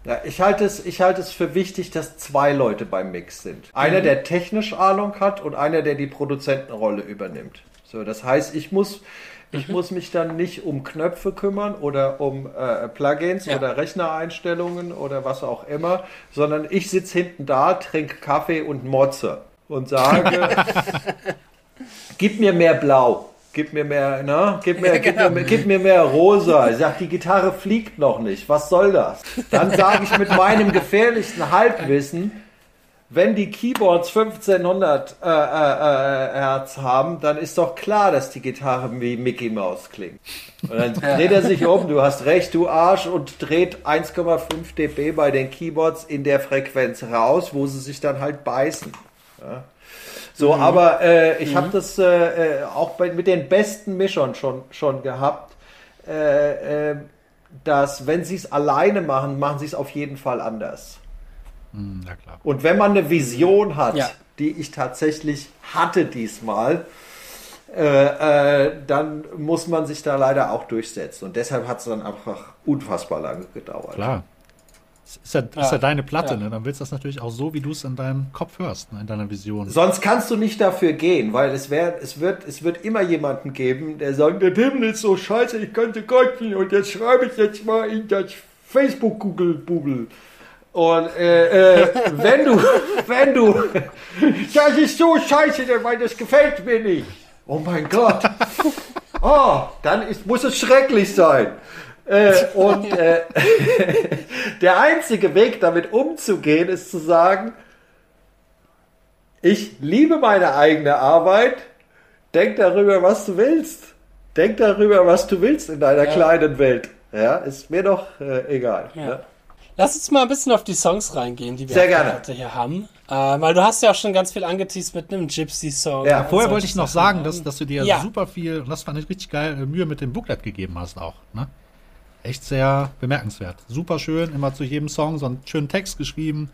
Ja, ich halte es, ich halte es für wichtig, dass zwei Leute beim Mix sind. Mhm. Einer, der technisch Ahnung hat und einer, der die Produzentenrolle übernimmt. So, das heißt, ich muss, ich Mhm. muss mich dann nicht um Knöpfe kümmern oder um äh, Plugins Ja. oder Rechnereinstellungen oder was auch immer, sondern ich sitze hinten da, trinke Kaffee und motze und sage, gib mir mehr Blau. Gib mir mehr, ne? Gib mir, Ja, gib, mir, gib mir mehr rosa. Ich sag, die Gitarre fliegt noch nicht. Was soll das? Dann sage ich mit meinem gefährlichsten Halbwissen, wenn die Keyboards 1500 äh, äh, äh, Hertz haben, dann ist doch klar, dass die Gitarre wie Mickey Mouse klingt. Und dann dreht er sich um, du hast recht, du Arsch, und dreht 1,5 dB bei den Keyboards in der Frequenz raus, wo sie sich dann halt beißen. Ja. So, aber äh, ich habe das äh, äh, auch bei, mit den besten Mischern schon, schon gehabt, äh, äh, dass wenn sie es alleine machen, machen sie es auf jeden Fall anders. Hm, klar. Und wenn man eine Vision hat, Ja. die ich tatsächlich hatte diesmal, äh, äh, dann muss man sich da leider auch durchsetzen. Und deshalb hat es dann einfach unfassbar lange gedauert. Klar. Ist ja, ist Ja. ja deine Platte, Ja. ne? Dann willst du das natürlich auch so, wie du es in deinem Kopf hörst, ne? in deiner Vision. Sonst kannst du nicht dafür gehen, weil es, wär, es, wird, es wird immer jemanden geben, der sagt, der Himmel ist so scheiße, ich könnte kotzen und jetzt schreibe ich jetzt mal in das Facebook-Google-Bubel. Und äh, äh, wenn du, wenn du, das ist so scheiße, weil das gefällt mir nicht. Oh mein Gott. Oh, dann ist, muss es schrecklich sein. Äh, und äh, der einzige Weg, damit umzugehen, ist zu sagen, ich liebe meine eigene Arbeit. Denk darüber, was du willst. Denk darüber, was du willst in deiner Ja. kleinen Welt. Ja, ist mir doch äh, egal. Ja. Ne? Lass uns mal ein bisschen auf die Songs reingehen, die wir. Platte hier haben. Äh, weil du hast ja auch schon ganz viel angeteased mit einem Gypsy-Song. Ja, Vorher wollte ich noch Sachen. sagen, dass, dass du dir Ja. super viel, und das fand ich richtig geil, äh, Mühe mit dem Booklet gegeben hast auch. Ne? Echt sehr bemerkenswert. Super schön, immer zu jedem Song so einen schönen Text geschrieben.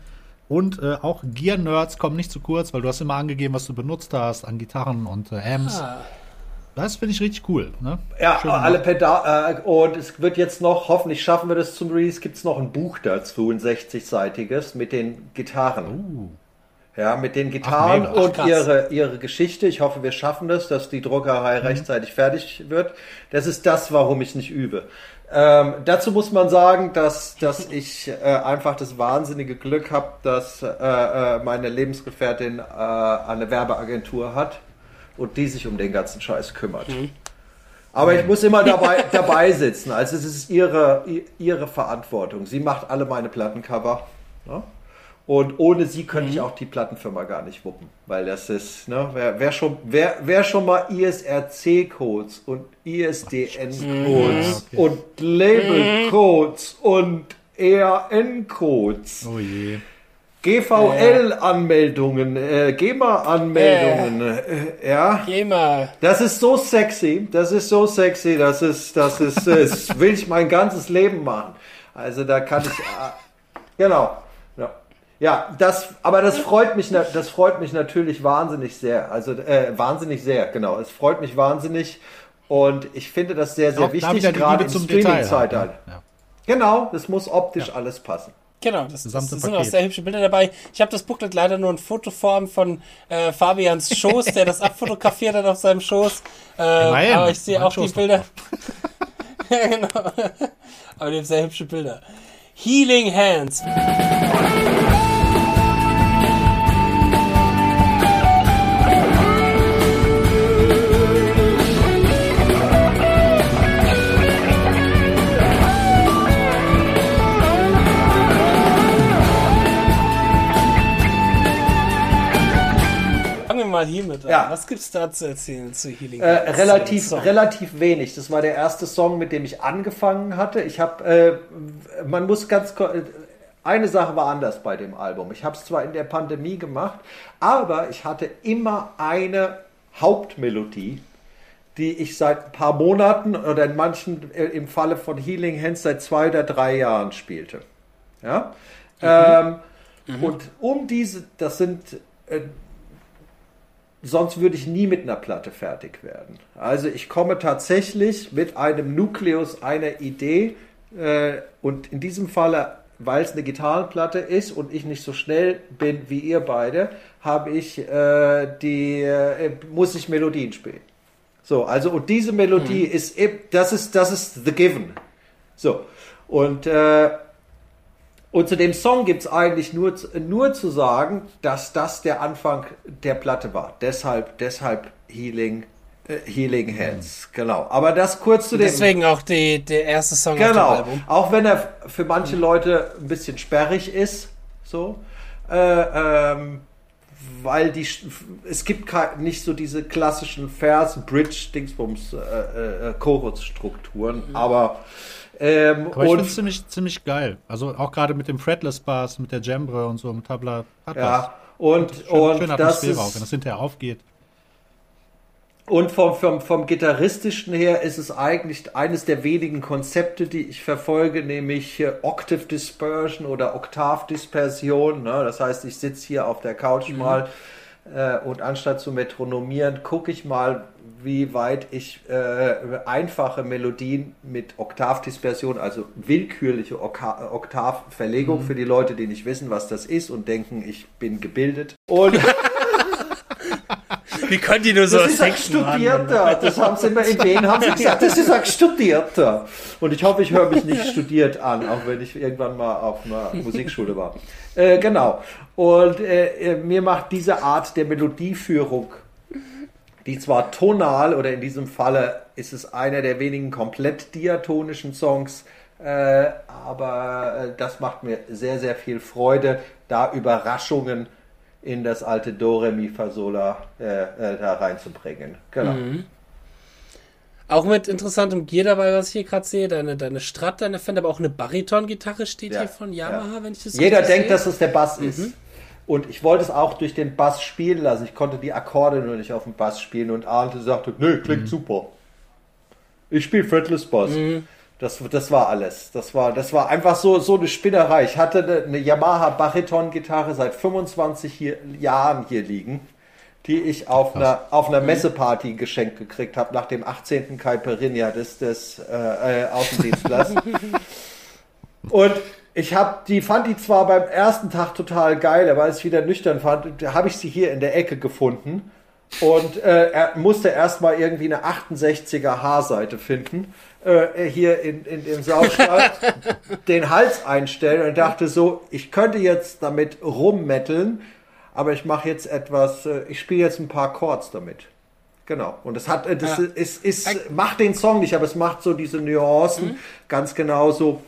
Und äh, auch Gear-Nerds kommen nicht zu kurz, weil du hast immer angegeben, was du benutzt hast an Gitarren und äh, Amps. Ah, Das finde ich richtig cool. Ne? Ja, Schön alle. Pedale. Äh, und es wird jetzt noch, hoffentlich schaffen wir das zum Release, gibt es noch ein Buch dazu, ein 60-seitiges mit den Gitarren. Uh, Ja, mit den Gitarren. Ach, und krass. ihre, ihre Geschichte. Ich hoffe, wir schaffen das, dass die Druckerei Mhm. rechtzeitig fertig wird. Das ist das, warum ich nicht übe. Ähm, dazu muss man sagen, dass, dass ich äh, einfach das wahnsinnige Glück habe, dass äh, äh, meine Lebensgefährtin äh, eine Werbeagentur hat und die sich um den ganzen Scheiß kümmert. Mhm. Aber ich muss immer dabei, dabei sitzen. Also es ist ihre, ihre Verantwortung. Sie macht alle meine Plattencover. Ne? Und ohne sie könnte ich auch die Plattenfirma gar nicht wuppen. Weil das ist, ne, wer, wer, schon, wer, wer schon mal ISRC-Codes und ISDN-Codes okay. und Label-Codes und ERN-Codes, oh je. GVL-Anmeldungen, äh, GEMA-Anmeldungen, äh, ja. geh mal. Das ist so sexy, das ist so sexy, das ist, das ist, das will ich mein ganzes Leben machen. Also da kann ich, äh, genau, ja, ja, das, aber das freut mich, das freut mich natürlich wahnsinnig sehr, also äh, wahnsinnig sehr, genau, es freut mich wahnsinnig und ich finde das sehr, sehr Auch wichtig, die gerade im zum Detail. Halt, Streaming-Zeitalter. ne? ja. Genau, das muss optisch alles passen. Genau, das, das Gesamte sind auch sehr hübsche Bilder dabei. Ich habe das Booklet leider nur in Fotoform von äh, Fabians Schoß, der das abfotografiert hat auf seinem Schoß. Äh, Immerhin, aber ich sehe mein auch die Schoß doch Bilder. ja, genau. Aber die haben sehr hübsche Bilder. Healing Hands. Mal hiermit an. Ja. Was gibt's da zu erzählen zu Healing Äh, Hands? relativ, relativ wenig. Das war der erste Song, mit dem ich angefangen hatte. Ich habe, äh, man muss ganz, äh, eine Sache war anders bei dem Album. Ich habe es zwar in der Pandemie gemacht, aber ich hatte immer eine Hauptmelodie, die ich seit ein paar Monaten oder in manchen, äh, im Falle von Healing Hands seit zwei oder drei Jahren spielte. Ja. Ähm, Und um diese, das sind äh, sonst würde ich nie mit einer Platte fertig werden. Also ich komme tatsächlich mit einem Nukleus einer Idee äh, und in diesem Falle, weil es eine Gitarrenplatte ist und ich nicht so schnell bin wie ihr beide, habe ich äh, die äh, muss ich Melodien spielen. So, also und diese Melodie ist eben- das ist das ist the given. So und äh, und zu dem Song gibt es eigentlich nur, zu- nur zu sagen, dass das der Anfang der Platte war. Deshalb, deshalb Healing, äh, Healing Hands. Genau. Aber das kurz zu dem. Deswegen auch die, der erste Song auf dem Genau. Album. Auch wenn er für manche Leute ein bisschen sperrig ist, so. Äh, ähm, weil die, es gibt nicht so diese klassischen Vers, Bridge, Dingsbums, äh, äh, Chorusstrukturen, aber, ähm, Aber ich finde und, es ziemlich, ziemlich geil. Also auch gerade mit dem Fretless Bass, mit der Jambre und so, mit Tabla. Hat ja, und, was. Schön, und schöne das Atmosphäre auch, wenn ist, das hinterher aufgeht. Und vom, vom, vom Gitarristischen her ist es eigentlich eines der wenigen Konzepte, die ich verfolge, nämlich äh, Octave Dispersion oder Oktavdispersion. Ne? Das heißt, ich sitze hier auf der Couch mal äh, und anstatt zu metronomieren, gucke ich mal, wie weit ich äh, einfache Melodien mit Oktavdispersion, also willkürliche Oka Oktavverlegung für die Leute, die nicht wissen, was das ist und denken, ich bin gebildet. Und Wie können die nur so das ist ein? Studierter. Das haben sie immer in Wien haben sie gesagt, das ist ein Studierter. Und ich hoffe, ich höre mich nicht studiert an, auch wenn ich irgendwann mal auf einer Musikschule war. Äh, genau. Und äh, äh, mir macht diese Art der Melodieführung, die zwar tonal oder in diesem Falle ist es einer der wenigen komplett diatonischen Songs, äh, aber äh, das macht mir sehr, sehr viel Freude, da Überraschungen in das alte Do, Re, Mi, Fa, Sol, La äh, äh, da reinzubringen. Genau. Auch mit interessantem Gear dabei, was ich hier gerade sehe. Deine, deine Strat, deine Fender, aber auch eine Bariton-Gitarre steht Ja, hier von Yamaha, ja. wenn ich das Jeder denkt, sehe. dass es der Bass ist. Und ich wollte es auch durch den Bass spielen lassen. Ich konnte die Akkorde nur nicht auf dem Bass spielen und Arndt sagte, nö, klingt super. Ich spiele Fretless Bass. Das, das war alles. Das war, das war einfach so, so eine Spinnerei. Ich hatte eine, eine Yamaha Bariton-Gitarre seit 25 hier, Jahren hier liegen, die ich auf einer, auf einer Messeparty geschenkt gekriegt habe, nach dem 18. Caipirinha des, des äh, äh, Außendienstlers. Und ich hab, die fand die zwar beim ersten Tag total geil, aber als ich wieder nüchtern fand, da habe ich sie hier in der Ecke gefunden und äh, er musste erstmal irgendwie eine 68er Haarseite finden, äh, hier in, in dem Saustall, den Hals einstellen und dachte so, ich könnte jetzt damit rummetteln, aber ich mache jetzt etwas, äh, ich spiele jetzt ein paar Chords damit. Genau. Und das hat, äh, das Ja. ist, ist, macht den Song nicht, aber es macht so diese Nuancen ganz genauso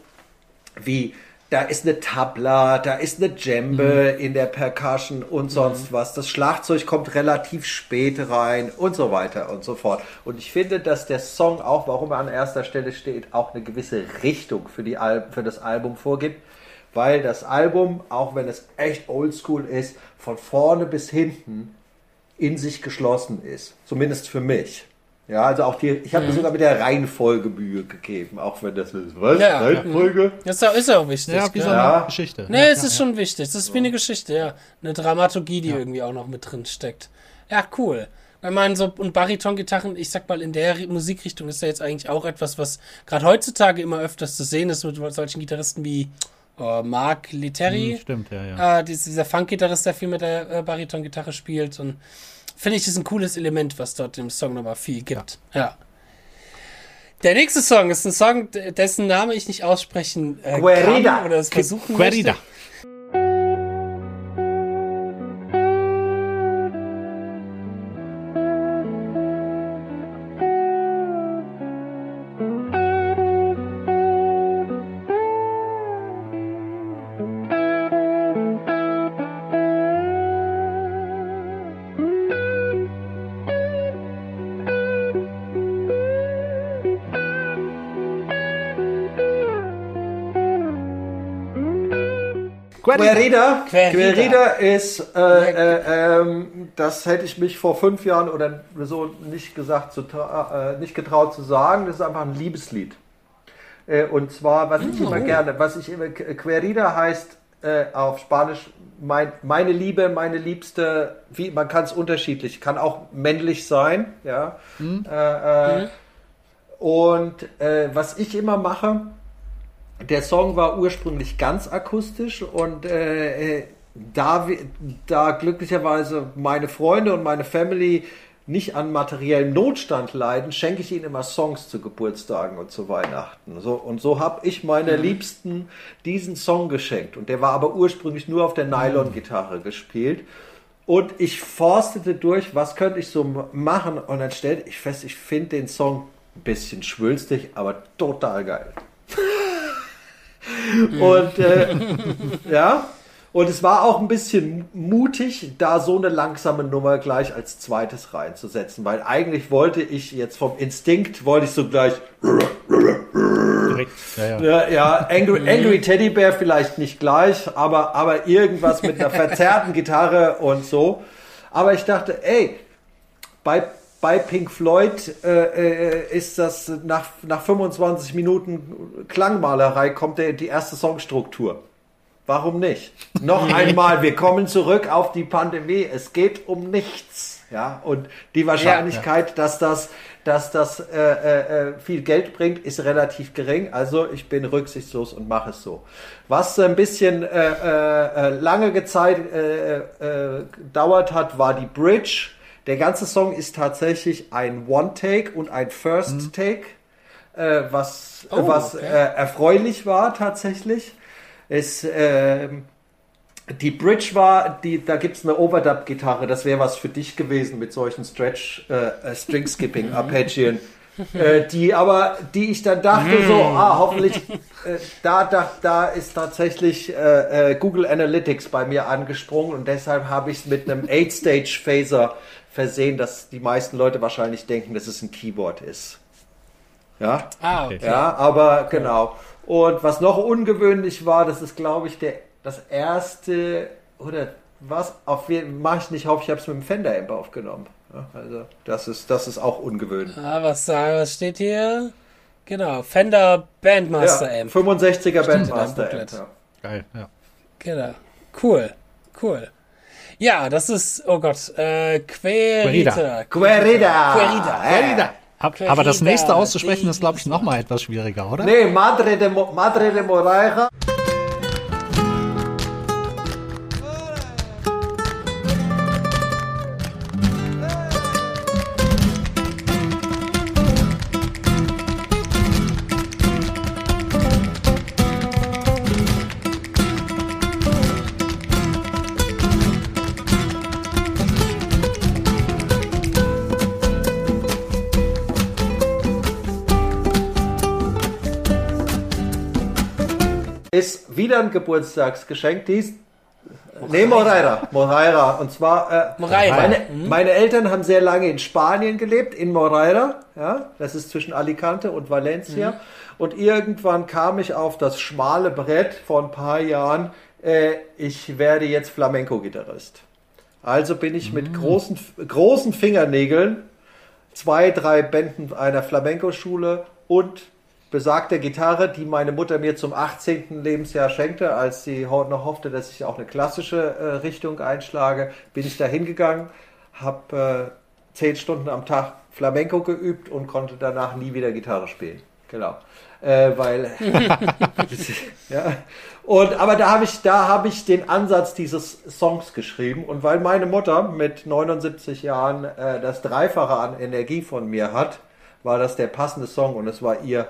wie da ist eine Tabla, da ist eine Djembe in der Percussion und sonst was. Das Schlagzeug kommt relativ spät rein und so weiter und so fort. Und ich finde, dass der Song auch, warum er an erster Stelle steht, auch eine gewisse Richtung für, die Al für das Album vorgibt. Weil das Album, auch wenn es echt oldschool ist, von vorne bis hinten in sich geschlossen ist. Zumindest für mich. Ja, also auch die, ich habe mir sogar mit der Reihenfolge Mühe gegeben, auch wenn das ist. Was? Ja. Reihenfolge? Das ist auch, ist auch wichtig. Ja, wie so eine Ja. Geschichte. Nee, ja, es ja, ist schon wichtig. Das ist wie eine Geschichte, ja. Eine Dramaturgie, die irgendwie auch noch mit drin steckt. Ja, cool. Ich meine, so, und Bariton-Gitarren, ich sag mal, in der Ri- Musikrichtung ist ja jetzt eigentlich auch etwas, was gerade heutzutage immer öfters zu sehen ist mit solchen Gitarristen wie oh, Mark ja. Litteri. Hm, Stimmt, ja, ja. Äh, dies- dieser Funk-Gitarrist, der viel mit der äh, Bariton-Gitarre spielt. Und finde ich, ist ein cooles Element, was dort im Song nochmal viel gibt. Ja. Der nächste Song ist ein Song, dessen Name ich nicht aussprechen äh, Guerrida. kann oder es versuchen Querida. möchte. Querida. Querida. Querida ist, äh, äh, ähm, das hätte ich mich vor fünf Jahren oder so nicht gesagt, zu äh, nicht getraut zu sagen. Das ist einfach ein Liebeslied. Äh, und zwar, was ich immer gerne, was ich immer, Querida heißt äh, auf Spanisch mein, meine Liebe, meine Liebste, wie, man kann es unterschiedlich, kann auch männlich sein, ja. Äh, äh, Und äh, was ich immer mache, der Song war ursprünglich ganz akustisch und äh, äh, da, da glücklicherweise meine Freunde und meine Family nicht an materiellem Notstand leiden, schenke ich ihnen immer Songs zu Geburtstagen und zu Weihnachten. So, und so habe ich meine Liebsten diesen Song geschenkt. Und der war aber ursprünglich nur auf der Nylon-Gitarre gespielt. Und ich forstete durch, was könnte ich so machen? Und dann stellte ich fest, ich finde den Song ein bisschen schwülstig, aber total geil. Und äh, ja, und es war auch ein bisschen mutig, da so eine langsame Nummer gleich als zweites reinzusetzen, weil eigentlich wollte ich jetzt vom Instinkt, wollte ich so gleich, Direkt. Ja, ja. ja, ja Angry, Angry Teddy Bear vielleicht nicht gleich, aber, aber irgendwas mit einer verzerrten Gitarre und so. Aber ich dachte, ey, bei, bei Pink Floyd äh, äh, ist das nach, nach 25 Minuten Klangmalerei kommt der, die erste Songstruktur. Warum nicht? Noch einmal, wir kommen zurück auf die Pandemie. Es geht um nichts. Ja, und die Wahrscheinlichkeit, dass das, dass das äh, äh, äh, viel Geld bringt, ist relativ gering. Also ich bin rücksichtslos und mache es so. Was ein bisschen äh, äh, lange Zeit gedauert hat, war die Bridge. Der ganze Song ist tatsächlich ein One-Take und ein First-Take, äh, was, Oh, was okay. äh, erfreulich war tatsächlich. Es, ähm, die Bridge war, die, da gibt's eine Overdub-Gitarre, das wäre was für dich gewesen mit solchen Stretch, äh, äh, String-Skipping-Arpeggien. äh, die aber, die ich dann dachte so, ah, hoffentlich, äh, da, da, da ist tatsächlich äh, äh, Google Analytics bei mir angesprungen und deshalb habe ich es mit einem 8-Stage-Phaser versehen, dass die meisten Leute wahrscheinlich denken, dass es ein Keyboard ist. Ja, Ah, okay. ja, aber genau. Und was noch ungewöhnlich war, das ist, glaube ich, der, das erste oder was auf jeden mache ich nicht auf, ich habe es mit dem Fender Amp aufgenommen. Ja, also das ist, das ist auch ungewöhnlich. Ah, was, sagen- was steht hier? Genau, Fender Bandmaster ja, Amp. 65er Stimmt, Bandmaster Amp. Ja. Geil, ja. Genau. Cool, cool. Ja, das ist, oh Gott, äh, Querida. Querida. Querida. Querida. Querida, aber das nächste auszusprechen ist, glaube ich, nochmal etwas schwieriger, oder? Nee, Madre de, Mo Madre de Moraira. Wieder ein Geburtstagsgeschenk. Dies. Nee, Moreira. Moreira. Und zwar. Äh, Moreira. Meine, meine Eltern haben sehr lange in Spanien gelebt, in Moreira. Ja, das ist zwischen Alicante und Valencia. Und irgendwann kam ich auf das schmale Brett vor ein paar Jahren. Äh, ich werde jetzt Flamenco-Gitarrist. Also bin ich mit großen, großen Fingernägeln zwei, drei Bänden einer Flamenco-Schule und besagter Gitarre, die meine Mutter mir zum 18. Lebensjahr schenkte, als sie noch hoffte, dass ich auch eine klassische äh, Richtung einschlage, bin ich da hingegangen, habe äh, zehn Stunden am Tag Flamenco geübt und konnte danach nie wieder Gitarre spielen. Genau. Äh, weil ja. Und aber da habe ich, da habe ich den Ansatz dieses Songs geschrieben und weil meine Mutter mit 79 Jahren äh, das Dreifache an Energie von mir hat, war das der passende Song und es war ihr.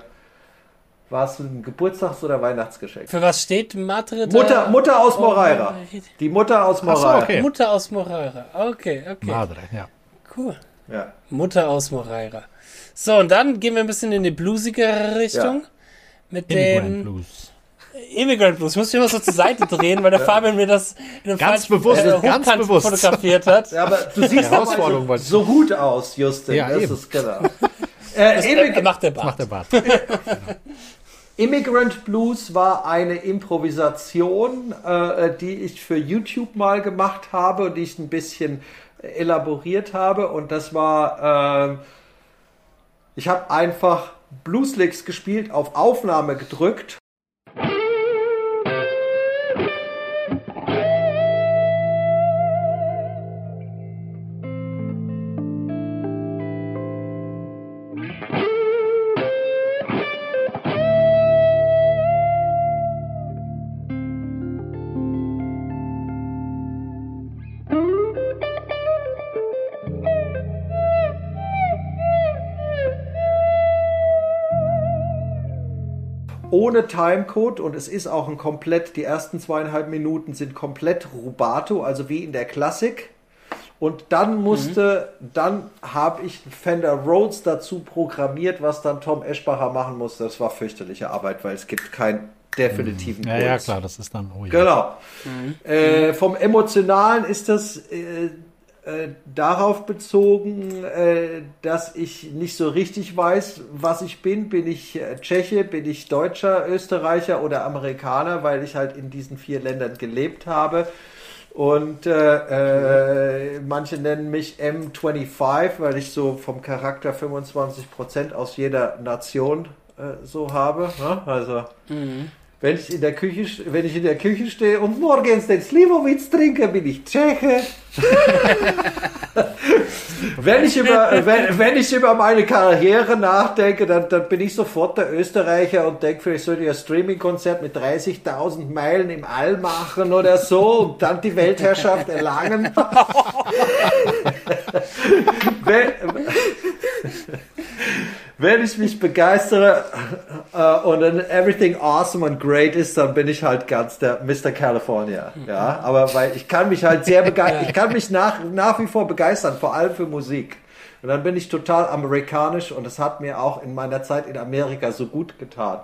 War es ein Geburtstags- oder Weihnachtsgeschenk? Für was steht Madre? Mutter, Mutter aus Moreira. Oh, Die Mutter aus so, Moreira. okay. Mutter aus Moreira. Okay, okay. Madre, ja. Cool. Ja. Mutter aus Moreira. So, und dann gehen wir ein bisschen in die bluesigere Richtung. Mit Immigrant dem Blues. Immigrant Blues. Ich muss mich immer so zur Seite drehen, weil der Fabian mir das in einem Ganz bewusst, äh, ganz bewusst. fotografiert hat. Ja, aber du siehst Herausforderung wollte so, so gut aus, Justin. Ja, das eben. ist genau. Äh, Das äh, macht der Bart. macht der Bart. Immigrant Blues war eine Improvisation, äh, die ich für YouTube mal gemacht habe und die ich ein bisschen elaboriert habe. Und das war, ähm, ich habe einfach Blueslicks gespielt, auf Aufnahme gedrückt. Ohne Timecode und es ist auch ein komplett, die ersten zweieinhalb Minuten sind komplett Rubato, also wie in der Klassik. Und dann musste, dann habe ich Fender Rhodes dazu programmiert, was dann Tom Eschbacher machen musste. Das war fürchterliche Arbeit, weil es gibt keinen definitiven Ja, ja, Puls. klar, das ist dann. Oh, ja. Genau. Äh, vom Emotionalen ist das äh, äh, darauf bezogen, äh, dass ich nicht so richtig weiß, was ich bin. Bin ich äh, Tscheche, bin ich Deutscher, Österreicher oder Amerikaner, weil ich halt in diesen vier Ländern gelebt habe. Und äh, äh, manche nennen mich M25, weil ich so vom Charakter 25% aus jeder Nation äh, so habe. Ne? Also wenn ich in der Küche, wenn ich in der Küche stehe und morgens den Slivovitz trinke, bin ich Tscheche. wenn, ich über, wenn, wenn ich über meine Karriere nachdenke, dann, dann bin ich sofort der Österreicher und denke, vielleicht sollte ich ein Streaming-Konzert mit 30.000 Meilen im All machen oder so und dann die Weltherrschaft erlangen. wenn, wenn ich mich begeistere äh, und dann everything awesome and great ist, dann bin ich halt ganz der Mr. California. Ja, aber weil ich kann mich halt sehr begeistern, ich kann mich nach, nach wie vor begeistern, vor allem für Musik. Und dann bin ich total amerikanisch und es hat mir auch in meiner Zeit in Amerika so gut getan,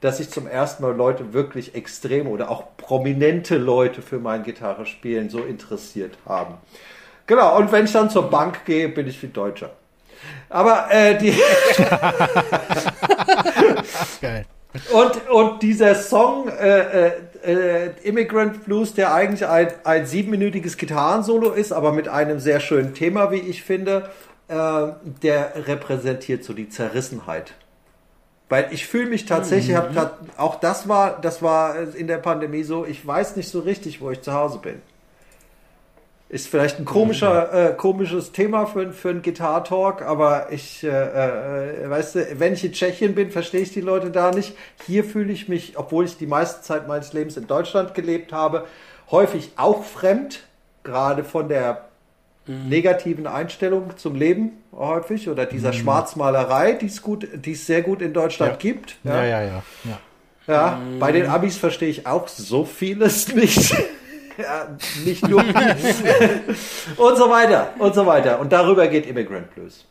dass sich zum ersten Mal Leute wirklich extrem oder auch prominente Leute für mein Gitarrespielen so interessiert haben. Genau, und wenn ich dann zur Bank gehe, bin ich wie Deutscher. Aber äh, die. Geil. Und, und dieser Song äh, äh, äh, Immigrant Blues, der eigentlich ein, ein siebenminütiges Gitarrensolo ist, aber mit einem sehr schönen Thema, wie ich finde, äh, der repräsentiert so die Zerrissenheit. Weil ich fühle mich tatsächlich, mhm. hab, auch das war, das war in der Pandemie so, ich weiß nicht so richtig, wo ich zu Hause bin. Ist vielleicht ein komischer, äh, komisches Thema für, für einen Gitar-Talk, aber ich, äh, äh, weißt du, wenn ich in Tschechien bin, verstehe ich die Leute da nicht. Hier fühle ich mich, obwohl ich die meiste Zeit meines Lebens in Deutschland gelebt habe, häufig auch fremd, gerade von der mhm. negativen Einstellung zum Leben häufig oder dieser mhm. Schwarzmalerei, die es gut, die es sehr gut in Deutschland ja. gibt. Ja, ja, ja. ja. ja. ja mhm. bei den Abis verstehe ich auch so vieles nicht ja, nicht nur und so weiter und so weiter. Und darüber geht Immigrant Blues.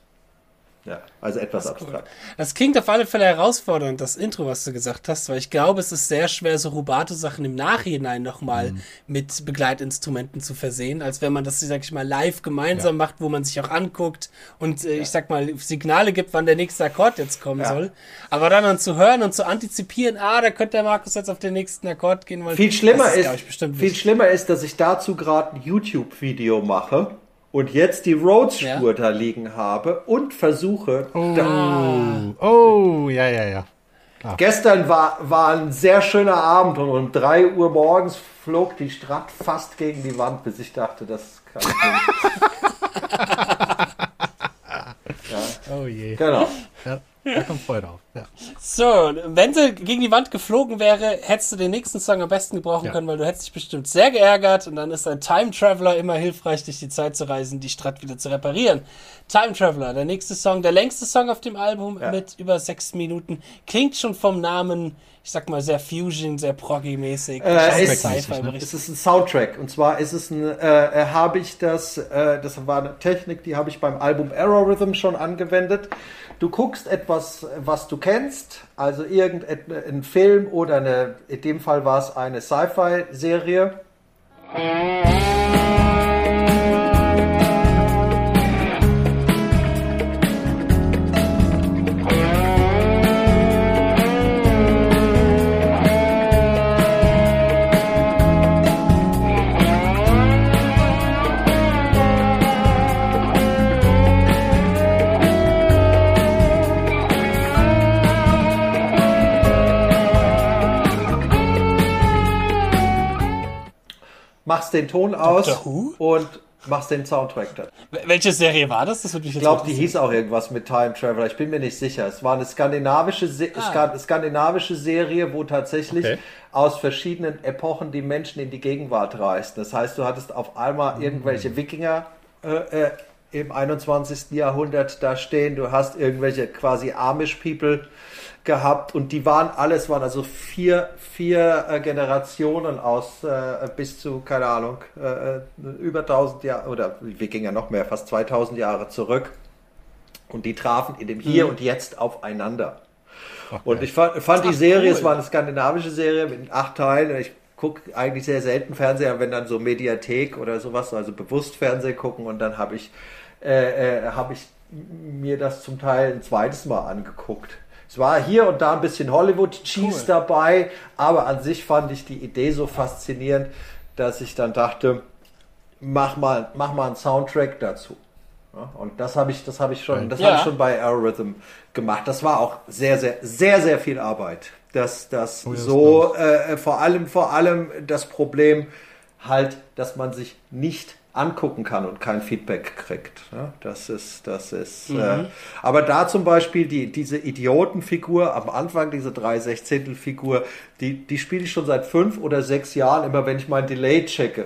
Ja, also etwas das abstrakt. Cool. Das klingt auf alle Fälle herausfordernd, das Intro, was du gesagt hast, weil ich glaube, es ist sehr schwer, so Rubato-Sachen im Nachhinein nochmal mhm. mit Begleitinstrumenten zu versehen, als wenn man das, sag ich mal, live gemeinsam ja. macht, wo man sich auch anguckt und äh, ja. ich sag mal, Signale gibt, wann der nächste Akkord jetzt kommen ja. soll. Aber dann, dann zu hören und zu antizipieren, ah, da könnte der Markus jetzt auf den nächsten Akkord gehen. Weil viel schlimmer ist, ist viel schlimmer ist, dass ich dazu gerade ein YouTube-Video mache und jetzt die Rhodes-Spur ja. da liegen habe und versuche. Oh, da, oh ja, ja, ja. Klar. Gestern war, war ein sehr schöner Abend und um 3 Uhr morgens flog die Strat fast gegen die Wand, bis ich dachte, das kann ich nicht. ja. Oh je. Genau. Ja. Da kommt Freude auf. Ja. So, wenn sie gegen die Wand geflogen wäre, hättest du den nächsten Song am besten gebrauchen ja. können, weil du hättest dich bestimmt sehr geärgert und dann ist ein Time Traveler immer hilfreich, durch die Zeit zu reisen, die Stadt wieder zu reparieren. Time Traveler, der nächste Song, der längste Song auf dem Album ja. mit über sechs Minuten, klingt schon vom Namen, ich sag mal, sehr Fusion, sehr proggy-mäßig. Äh, ist, ne? es ist ein Soundtrack und zwar ist es ein, äh, äh habe ich das, äh, das war eine Technik, die habe ich beim Album Arrow Rhythm schon angewendet. Du guckst etwas, was du kennst, also irgendein Film oder eine, in dem Fall war es eine Sci-Fi-Serie. Machst den Ton aus und machst den Soundtrack dann. Welche Serie war das? das ich glaube, die hieß auch irgendwas mit Time Traveler. Ich bin mir nicht sicher. Es war eine skandinavische, Se ah. skandinavische Serie, wo tatsächlich okay. aus verschiedenen Epochen die Menschen in die Gegenwart reisten. Das heißt, du hattest auf einmal mhm. irgendwelche Wikinger äh, äh, im 21. Jahrhundert da stehen. Du hast irgendwelche quasi Amish People gehabt und die waren alles, waren also vier, vier äh, Generationen aus äh, bis zu, keine Ahnung, äh, äh über 1000 Jahre oder wir gingen ja noch mehr, fast 2000 Jahre zurück und die trafen in dem Hier mhm. und Jetzt aufeinander. Okay. Und ich fand, fand die Serie, cool. es war eine skandinavische Serie mit acht Teilen. Ich gucke eigentlich sehr selten Fernseher, wenn dann so Mediathek oder sowas, also bewusst Fernsehen gucken und dann habe ich, äh, äh, hab ich mir das zum Teil ein zweites Mal angeguckt. Es war hier und da ein bisschen Hollywood-Cheese cool. dabei, aber an sich fand ich die Idee so faszinierend, dass ich dann dachte, mach mal, mach mal einen Soundtrack dazu. Ja, und das habe ich, das habe ich schon, das ja. habe ich schon bei Algorithm gemacht. Das war auch sehr, sehr, sehr, sehr viel Arbeit. Das, das oh, so, äh, vor allem, vor allem das Problem halt, dass man sich nicht angucken kann und kein Feedback kriegt. Ja, das ist, das ist. Mhm. Äh, aber da zum Beispiel die, diese Idiotenfigur am Anfang, diese drei Sechzehntelfigur, die, die spiele ich schon seit fünf oder sechs Jahren immer, wenn ich mein Delay checke.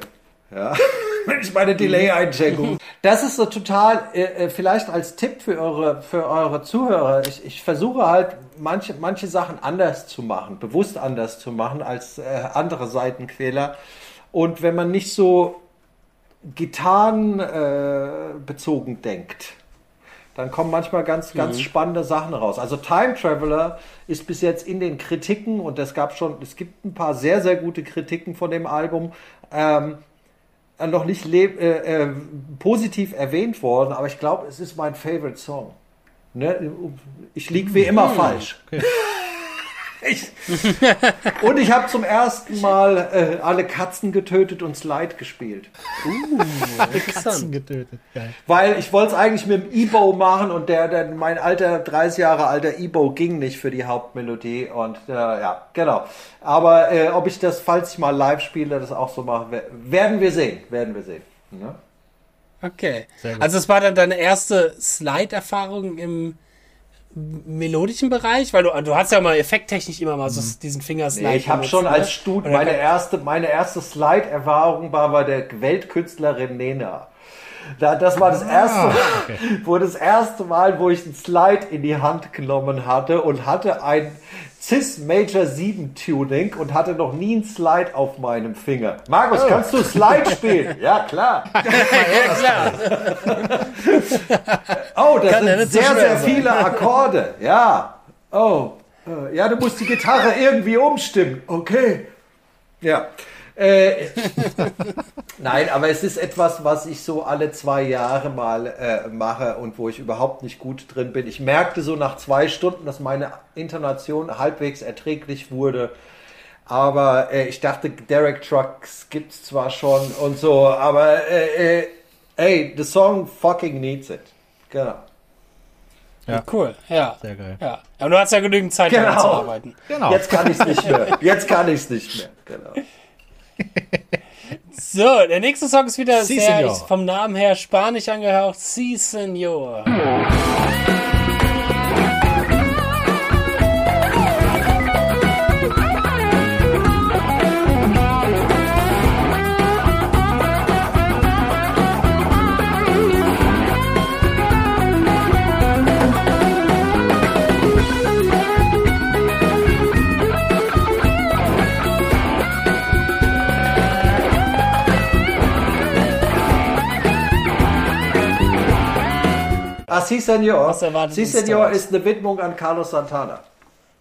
Ja. wenn ich meine Delay einchecke. Das ist so total, äh, äh, vielleicht als Tipp für eure, für eure Zuhörer. Ich, ich versuche halt manche, manche Sachen anders zu machen, bewusst anders zu machen als äh, andere Seitenquäler. Und wenn man nicht so Gitarren äh, bezogen denkt, dann kommen manchmal ganz, ganz mhm. spannende Sachen raus. Also Time Traveler ist bis jetzt in den Kritiken und es gab schon, es gibt ein paar sehr, sehr gute Kritiken von dem Album, ähm, noch nicht äh, äh, positiv erwähnt worden, aber ich glaube, es ist mein Favorite Song. Ne? Ich liege wie immer mhm. falsch. Okay. Ich, und ich habe zum ersten Mal äh, alle Katzen getötet und Slide gespielt. Katzen getötet. Geil. Weil ich wollte es eigentlich mit dem Ebo machen und der, der mein alter 30 Jahre alter Ebo ging nicht für die Hauptmelodie und äh, ja, genau. Aber äh, ob ich das, falls ich mal live spiele, das auch so mache, wer- werden wir sehen, werden wir sehen. Ne? Okay. Also es war dann deine erste Slide-Erfahrung im melodischen Bereich, weil du, du hast ja mal effekttechnisch immer mal so diesen Fingerslide. Nee, ich habe schon ne? als Stud Oder meine erste, meine erste Slide-Erfahrung war bei der Weltkünstlerin Nena. Da, das war das erste, wo das erste Mal, wo ich einen Slide in die Hand genommen hatte und hatte ein Cis Major 7 Tuning und hatte noch nie einen Slide auf meinem Finger. Markus, kannst du Slide spielen? ja, klar. Ja, klar. Oh, das Kann sind sehr, sehr sein. viele Akkorde. Ja. Oh. äh, Ja, du musst die Gitarre irgendwie umstimmen. Okay. Ja. Äh, Nein, aber es ist etwas, was ich so alle zwei Jahre mal äh, mache und wo ich überhaupt nicht gut drin bin. Ich merkte so nach zwei Stunden, dass meine Intonation halbwegs erträglich wurde. Aber äh, ich dachte, Derek Trucks gibt's zwar schon und so, aber äh, äh, ey, the song fucking needs it. Genau. Cool, ja. Sehr geil. Ja. Aber du hast ja genügend Zeit, Genau. daran zu arbeiten. Genau. Jetzt kann ich es nicht mehr. Jetzt kann ich es nicht mehr. Genau. So, der nächste Song ist wieder Sí, sehr vom Namen her spanisch angehaucht. Sí, Senor. Si Senor. Si Senor ist eine Widmung an Carlos Santana.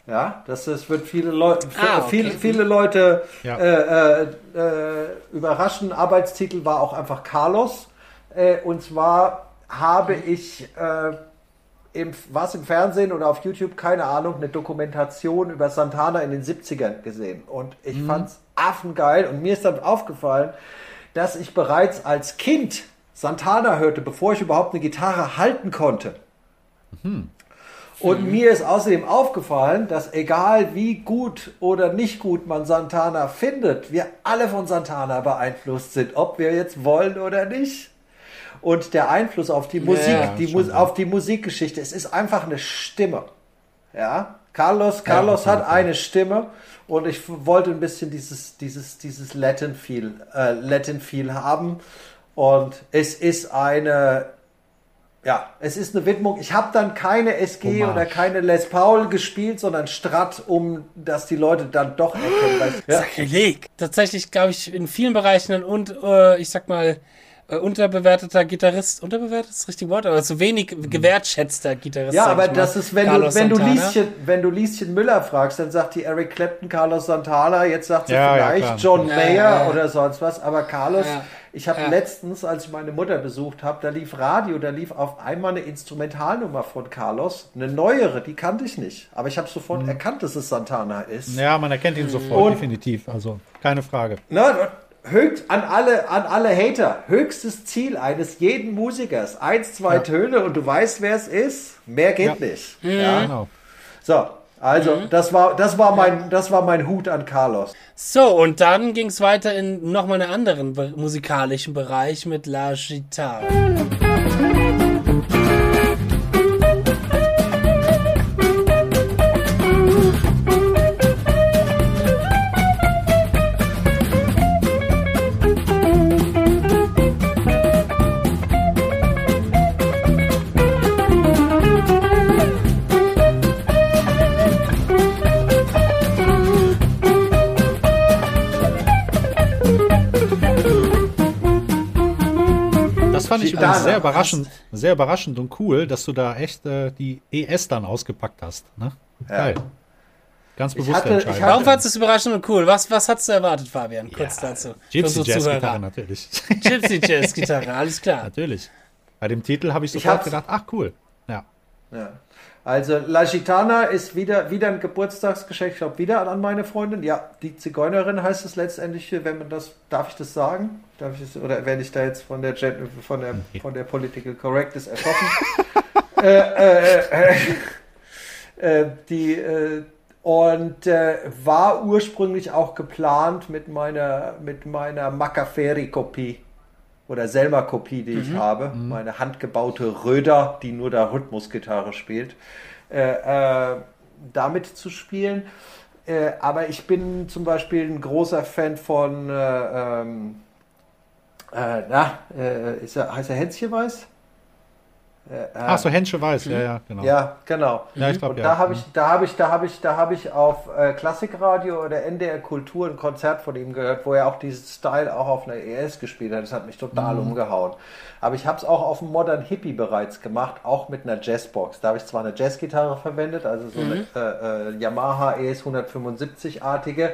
Ja, das ist, wird viele Leute, Ah, okay. viele, viele Leute Ja. äh, äh, äh, überraschen. Arbeitstitel war auch einfach Carlos. Äh, und zwar habe ich äh, im, was im Fernsehen oder auf YouTube, keine Ahnung, eine Dokumentation über Santana in den 70ern gesehen. Und ich fand's affengeil. Und mir ist dann aufgefallen, dass ich bereits als Kind Santana hörte, bevor ich überhaupt eine Gitarre halten konnte. Und mir ist außerdem aufgefallen, dass egal wie gut oder nicht gut man Santana findet, wir alle von Santana beeinflusst sind, ob wir jetzt wollen oder nicht. Und der Einfluss auf die Musik, die schon Mu so. auf die Musikgeschichte, es ist einfach eine Stimme. Ja, Carlos, Carlos jeden hat eine Stimme und ich wollte ein bisschen dieses, dieses, dieses Latin Feel, äh, Latin Feel haben. Und es ist eine, ja, es ist eine Widmung. Ich habe dann keine SG Hommage. oder keine Les Paul gespielt, sondern Strat, um dass die Leute dann doch erkennen. Weil, ja. Sakrileg. Tatsächlich, glaube ich, in vielen Bereichen ein und äh, ich sag mal äh, unterbewerteter Gitarrist, unterbewertet ist das richtige Wort, aber zu wenig gewertschätzter Gitarrist. Ja, aber ich mal. das ist, wenn du, Carlos wenn, du. Lieschen, wenn du Lieschen Müller fragst, dann sagt die Eric Clapton, Carlos Santana, jetzt sagt sie Ja, ja, vielleicht klar. John Ja, Mayer ja, ja. oder sonst was, aber Carlos, Ja, ich habe ja. letztens, als ich meine Mutter besucht habe, da lief Radio, da lief auf einmal eine Instrumentalnummer von Carlos, eine neuere, die kannte ich nicht, aber ich habe sofort Mhm. erkannt, dass es Santana ist. Ja, man erkennt ihn sofort, Und- definitiv. Also, keine Frage. Ne, höchst, an, alle, an alle Hater, höchstes Ziel eines jeden Musikers, eins, zwei Ja. Töne und du weißt, wer es ist, mehr geht Ja. nicht. Ja? Genau. So, also das war das war mein das war mein Hut an Carlos. So, und dann ging es weiter in nochmal einen anderen musikalischen Bereich mit La Gitarre. Ich übrigens sehr überraschend, sehr überraschend und cool, dass du da echt äh, die ES dann ausgepackt hast. Ne? Geil. Ganz bewusste hatte- ich Entscheidung. hatte- Warum fandest du es überraschend und cool? Was, was hast du erwartet, Fabian? Kurz dazu. Für Gypsy unsere Jazz Zuhörer. Gitarre natürlich. Gypsy Jazz Gitarre, alles klar. natürlich. Bei dem Titel habe ich Ich sofort hab's- gedacht, ach cool. Ja. Ja. Also La Gitana ist wieder, wieder ein Geburtstagsgeschenk, ich glaube wieder an meine Freundin. Ja, die Zigeunerin heißt es letztendlich, wenn man das, darf ich das sagen? Darf ich das, oder werde ich da jetzt von der von der von der Political Correctness erschossen? äh, äh, äh, äh, die äh, und äh, war ursprünglich auch geplant mit meiner mit meiner Macaferi-Kopie oder Selma-Kopie, die ich habe, meine handgebaute Röder, die nur da Rhythmusgitarre spielt, äh, äh, damit zu spielen. Äh, aber ich bin zum Beispiel ein großer Fan von, äh, ähm, äh, na, äh, ist er, heißt er Hänschen Weiß? Ach so, Hensche Weiß, ja, ja, genau. Ja, genau. Ja, ich glaub, und ja. da habe ich, da habe ich, da habe ich, da habe ich auf äh, Klassikradio oder NDR Kultur ein Konzert von ihm gehört, wo er auch diesen Style auch auf einer ES gespielt hat. Das hat mich total Mhm. umgehauen. Aber ich habe es auch auf dem Modern Hippie bereits gemacht, auch mit einer Jazzbox. Da habe ich zwar eine Jazzgitarre verwendet, also so eine äh, äh, Yamaha ES 175-artige,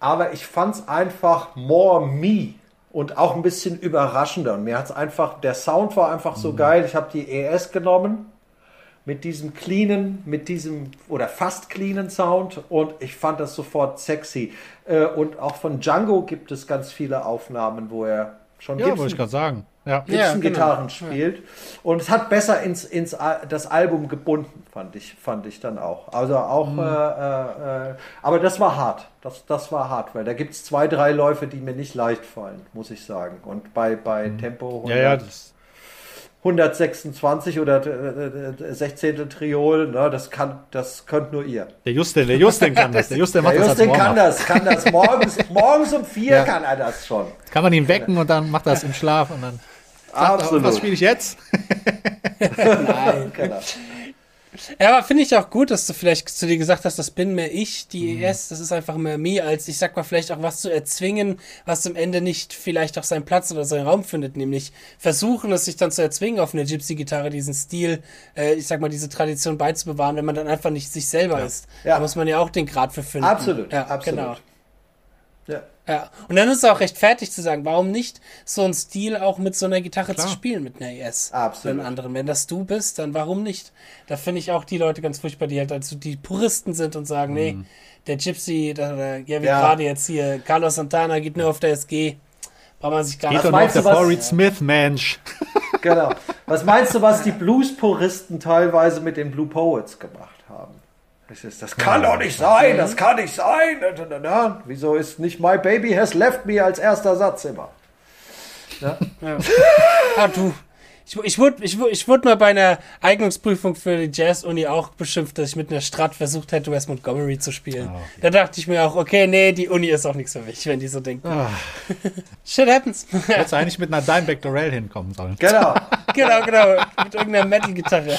aber ich fand es einfach more me und auch ein bisschen überraschender. Und mir hat es einfach, der Sound war einfach so geil. Ich habe die ES genommen mit diesem cleanen, mit diesem oder fast cleanen Sound und ich fand das sofort sexy. Äh, Und auch von Django gibt es ganz viele Aufnahmen, wo er schon Ja, wollte ich Gibson, gerade sagen. Ja. Ja, Gibson-Gitarren genau. spielt. Und es hat besser ins, ins das Album gebunden, fand ich, fand ich dann auch. Also auch, Mhm. äh, äh, aber das war hart. Das, das war hart, weil da gibt es zwei, drei Läufe, die mir nicht leicht fallen, muss ich sagen. Und bei, bei Tempo 100, Mhm. Ja, ja, das, 126 oder äh, äh, 16. Triol, ne, das kann, das könnt nur ihr. der Justin, der Justin kann das. Der Justin macht Der das Justin kann Warm-up. das, kann das morgens, morgens um vier Ja. kann er das schon. Kann man ihn wecken und dann macht er es im Schlaf und dann. sagt er, Was spiele ich jetzt? Nein. Genau. Ja, aber finde ich auch gut, dass du vielleicht zu dir gesagt hast, das bin mehr ich, die Mhm. ES, das ist einfach mehr mir, als ich sag mal, vielleicht auch was zu erzwingen, was am Ende nicht vielleicht auch seinen Platz oder seinen Raum findet, nämlich versuchen, es sich dann zu erzwingen, auf eine Gypsy-Gitarre diesen Stil, äh, ich sag mal, diese Tradition beizubewahren, wenn man dann einfach nicht sich selber ist. Ja. Da muss man ja auch den Grad für finden. Absolut, ja, absolut. Genau. Ja. Und dann ist es auch rechtfertigt zu sagen, warum nicht so ein Stil auch mit so einer Gitarre Klar. zu spielen, mit einer ES. Absolut. Einen anderen. Wenn das du bist, dann warum nicht? Da finde ich auch die Leute ganz furchtbar, die halt also die Puristen sind und sagen, nee, der Gypsy, da, ja, wie Mhm. Ja. gerade jetzt hier, Carlos Santana geht nur auf der SG. Braucht man sich gar Geht nicht. doch nur auf meinst der du, was- Farid Smith, Mensch. Genau. Was meinst du, was die Blues-Puristen teilweise mit den Blue Poets gemacht Das, ist, das kann doch nicht sein, das kann nicht sein. Wieso ist nicht My Baby Has Left Me als erster Satz immer? Ah, du. Ich, ich wurde ich, wurde- ich wurde mal bei einer Eignungsprüfung für die Jazz-Uni auch beschimpft, dass ich mit einer Strat versucht hätte, West Montgomery zu spielen. Ah, okay. Da dachte ich mir auch, okay, nee, die Uni ist auch nichts für mich, wenn die so denken. Ah, Shit happens. hättest du eigentlich mit einer Dimebag Dorel hinkommen sollen. Genau. genau, genau. Mit irgendeiner Metal-Gitarre.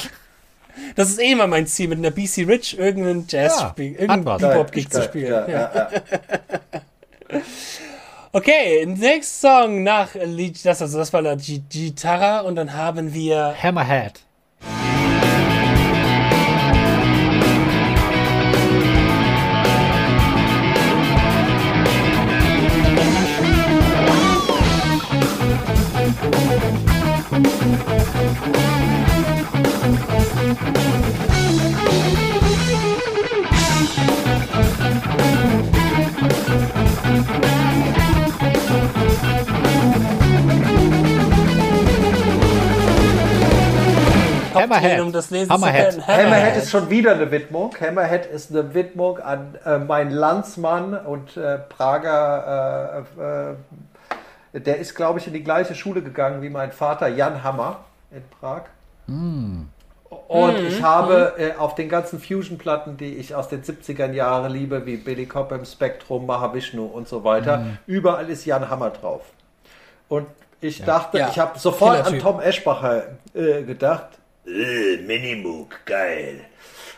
Das ist eh immer mein Ziel, mit einer BC Rich irgendeinen Jazz Ja, spielen, irgendeinen. Bebop-Gig zu spielen. ja, Ja. ja, ja. Okay, nächster Song nach Lied, das, also das war la Gi- Gitarra und dann haben wir Hammerhead. Hammerhead. um das lesen Hammerhead. zu können. Hammerhead ist schon wieder eine Widmung. Hammerhead ist eine Widmung an äh, meinen Landsmann und äh, Prager. Äh, äh, der ist, glaube ich, in die gleiche Schule gegangen wie mein Vater, Jan Hammer in Prag. Und ich habe äh, auf den ganzen Fusion-Platten, die ich aus den 70ern Jahren liebe, wie Billy Cobham, Spectrum, Mahavishnu und so weiter, überall ist Jan Hammer drauf. Und ich dachte, Ja. ich habe sofort an. Tom Eschbacher äh, gedacht. Äh, Minimoog, geil.